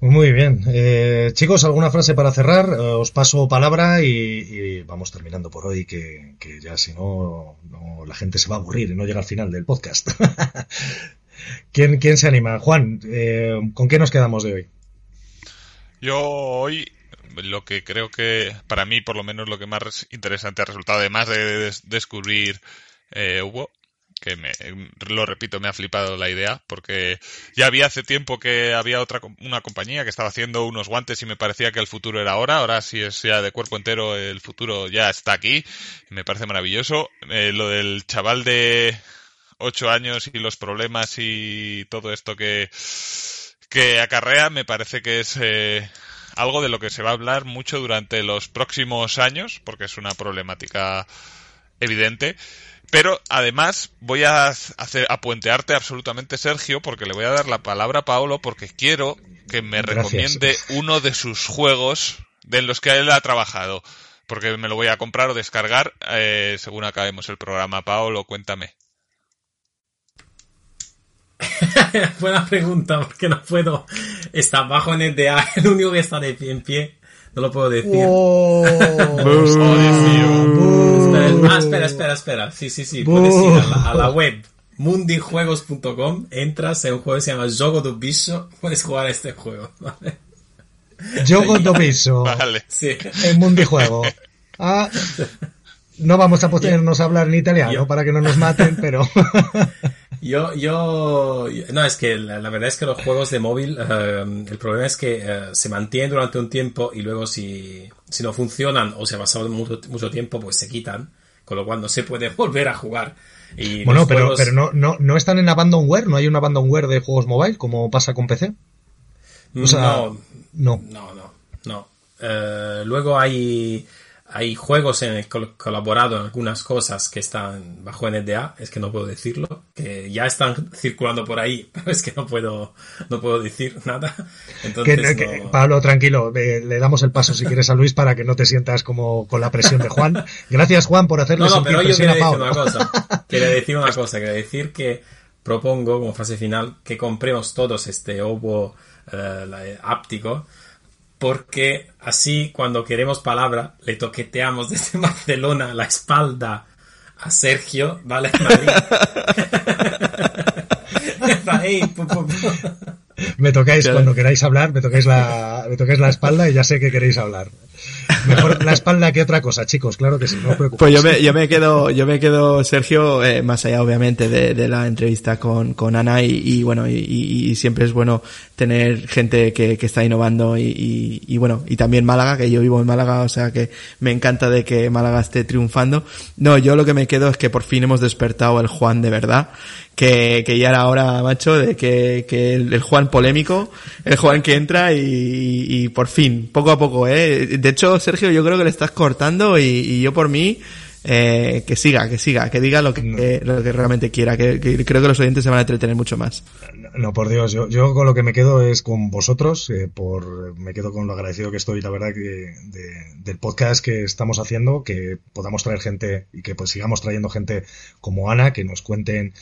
Muy bien. Eh, chicos, ¿alguna frase para cerrar? Eh, os paso palabra y, vamos terminando por hoy, que, que ya si no, no, la gente se va a aburrir y no llega al final del podcast. ¿Quién, ¿Quién, se anima? Juan, eh, ¿con qué nos quedamos de hoy? Yo hoy lo que creo que para mí por lo menos lo que más interesante ha resultado, además de descubrir eh, Hugo, que me, lo repito, me ha flipado la idea, porque ya había hace tiempo que había otra una compañía que estaba haciendo unos guantes y me parecía que el futuro era ahora, ahora sí es ya de cuerpo entero, el futuro ya está aquí, me parece maravilloso. Eh, lo del chaval de 8 años y los problemas y todo esto que, que acarrea, me parece que es eh, algo de lo que se va a hablar mucho durante los próximos años, porque es una problemática evidente. Pero además voy a hacer a puentearte absolutamente Sergio porque le voy a dar la palabra a Paolo porque quiero que me recomiende uno de sus juegos de los que él ha trabajado. Porque me lo voy a comprar o descargar eh, según acabemos el programa. Paolo, cuéntame. Buena pregunta, porque no puedo. Está bajo en NDA. El único que está de pie en pie. No lo puedo decir. Oh, ah, espera, espera, espera. Sí, sí, sí. Puedes ir a la, web mundijuegos.com. Entras en un juego que se llama Jogo do Bicho. Puedes jugar a este juego. ¿vale? Jogo do Bicho. Vale. Sí. En Mundijuego. Ah, no vamos a ponernos a hablar en italiano para que no nos maten, pero... Yo, yo, no, es que la, verdad es que los juegos de móvil, eh, el problema es que eh, se mantienen durante un tiempo y luego si, si no funcionan o se ha pasado mucho, mucho tiempo, pues se quitan, con lo cual no se puede volver a jugar. Y bueno, pero, pero no, no, no están en abandonware, no hay un abandonware de juegos móvil como pasa con PC. O sea, no, no, no, no. no. Eh, luego hay hay juegos en el colaborado en algunas cosas que están bajo NDA, es que no puedo decirlo, que ya están circulando por ahí, pero es que no puedo, no puedo decir nada. Entonces, Pablo, tranquilo, le damos el paso si quieres a Luis para que no te sientas como con la presión de Juan. Gracias Juan por hacerle no, no, pero yo quería decir una cosa, quería decir una cosa, quería decir que propongo como fase final que compremos todos este obo eh, áptico porque así cuando queremos palabra le toqueteamos desde Barcelona la espalda a Sergio, ¿vale? me tocáis cuando queráis hablar, me tocáis la, me tocáis la espalda y ya sé que queréis hablar. Mejor la espalda que otra cosa, chicos, claro que sí, no os preocupéis. Pues yo me, yo me quedo, yo me quedo, Sergio, eh, más allá obviamente de, de, la entrevista con, con Ana y, y bueno, y, y, siempre es bueno tener gente que, que está innovando y, y, bueno, y también Málaga, que yo vivo en Málaga, o sea que me encanta de que Málaga esté triunfando. No, yo lo que me quedo es que por fin hemos despertado el Juan de verdad que, que ya era hora, macho, de que, que el, Juan polémico, el Juan que entra y, y, por fin, poco a poco, eh. De hecho, Sergio, yo creo que le estás cortando y, y yo por mí, eh, que siga, que siga, que diga lo que, lo que realmente quiera, que, creo que los oyentes se van a entretener mucho más. No, por Dios, yo, yo con lo que me quedo es con vosotros, eh, por, me quedo con lo agradecido que estoy, la verdad, que de, del podcast que estamos haciendo, que podamos traer gente y que pues sigamos trayendo gente como Ana, que nos cuenten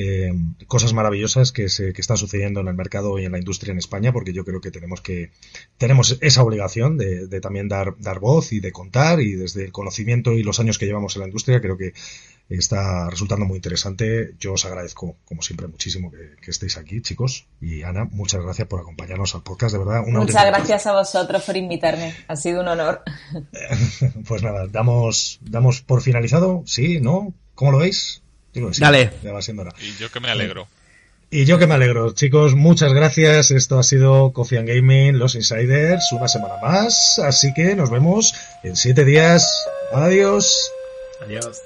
eh, cosas maravillosas que, se, que están sucediendo en el mercado y en la industria en España, porque yo creo que tenemos que tenemos esa obligación de, de, también dar, dar voz y de contar y desde el conocimiento y los años que llevamos en la industria creo que está resultando muy interesante. Yo os agradezco, como siempre, muchísimo que, que estéis aquí, chicos. Y Ana, muchas gracias por acompañarnos al podcast, de verdad. muchas gracias a vosotros por invitarme. Ha sido un honor. pues nada, damos, damos por finalizado. ¿Sí? ¿No? ¿Cómo lo veis? Dale. Ya va siendo hora. Y yo que me alegro. Eh, y yo que me alegro. Chicos, muchas gracias. Esto ha sido Coffee and Gaming, Los Insiders, una semana más. Así que nos vemos en siete días. Adiós. Adiós.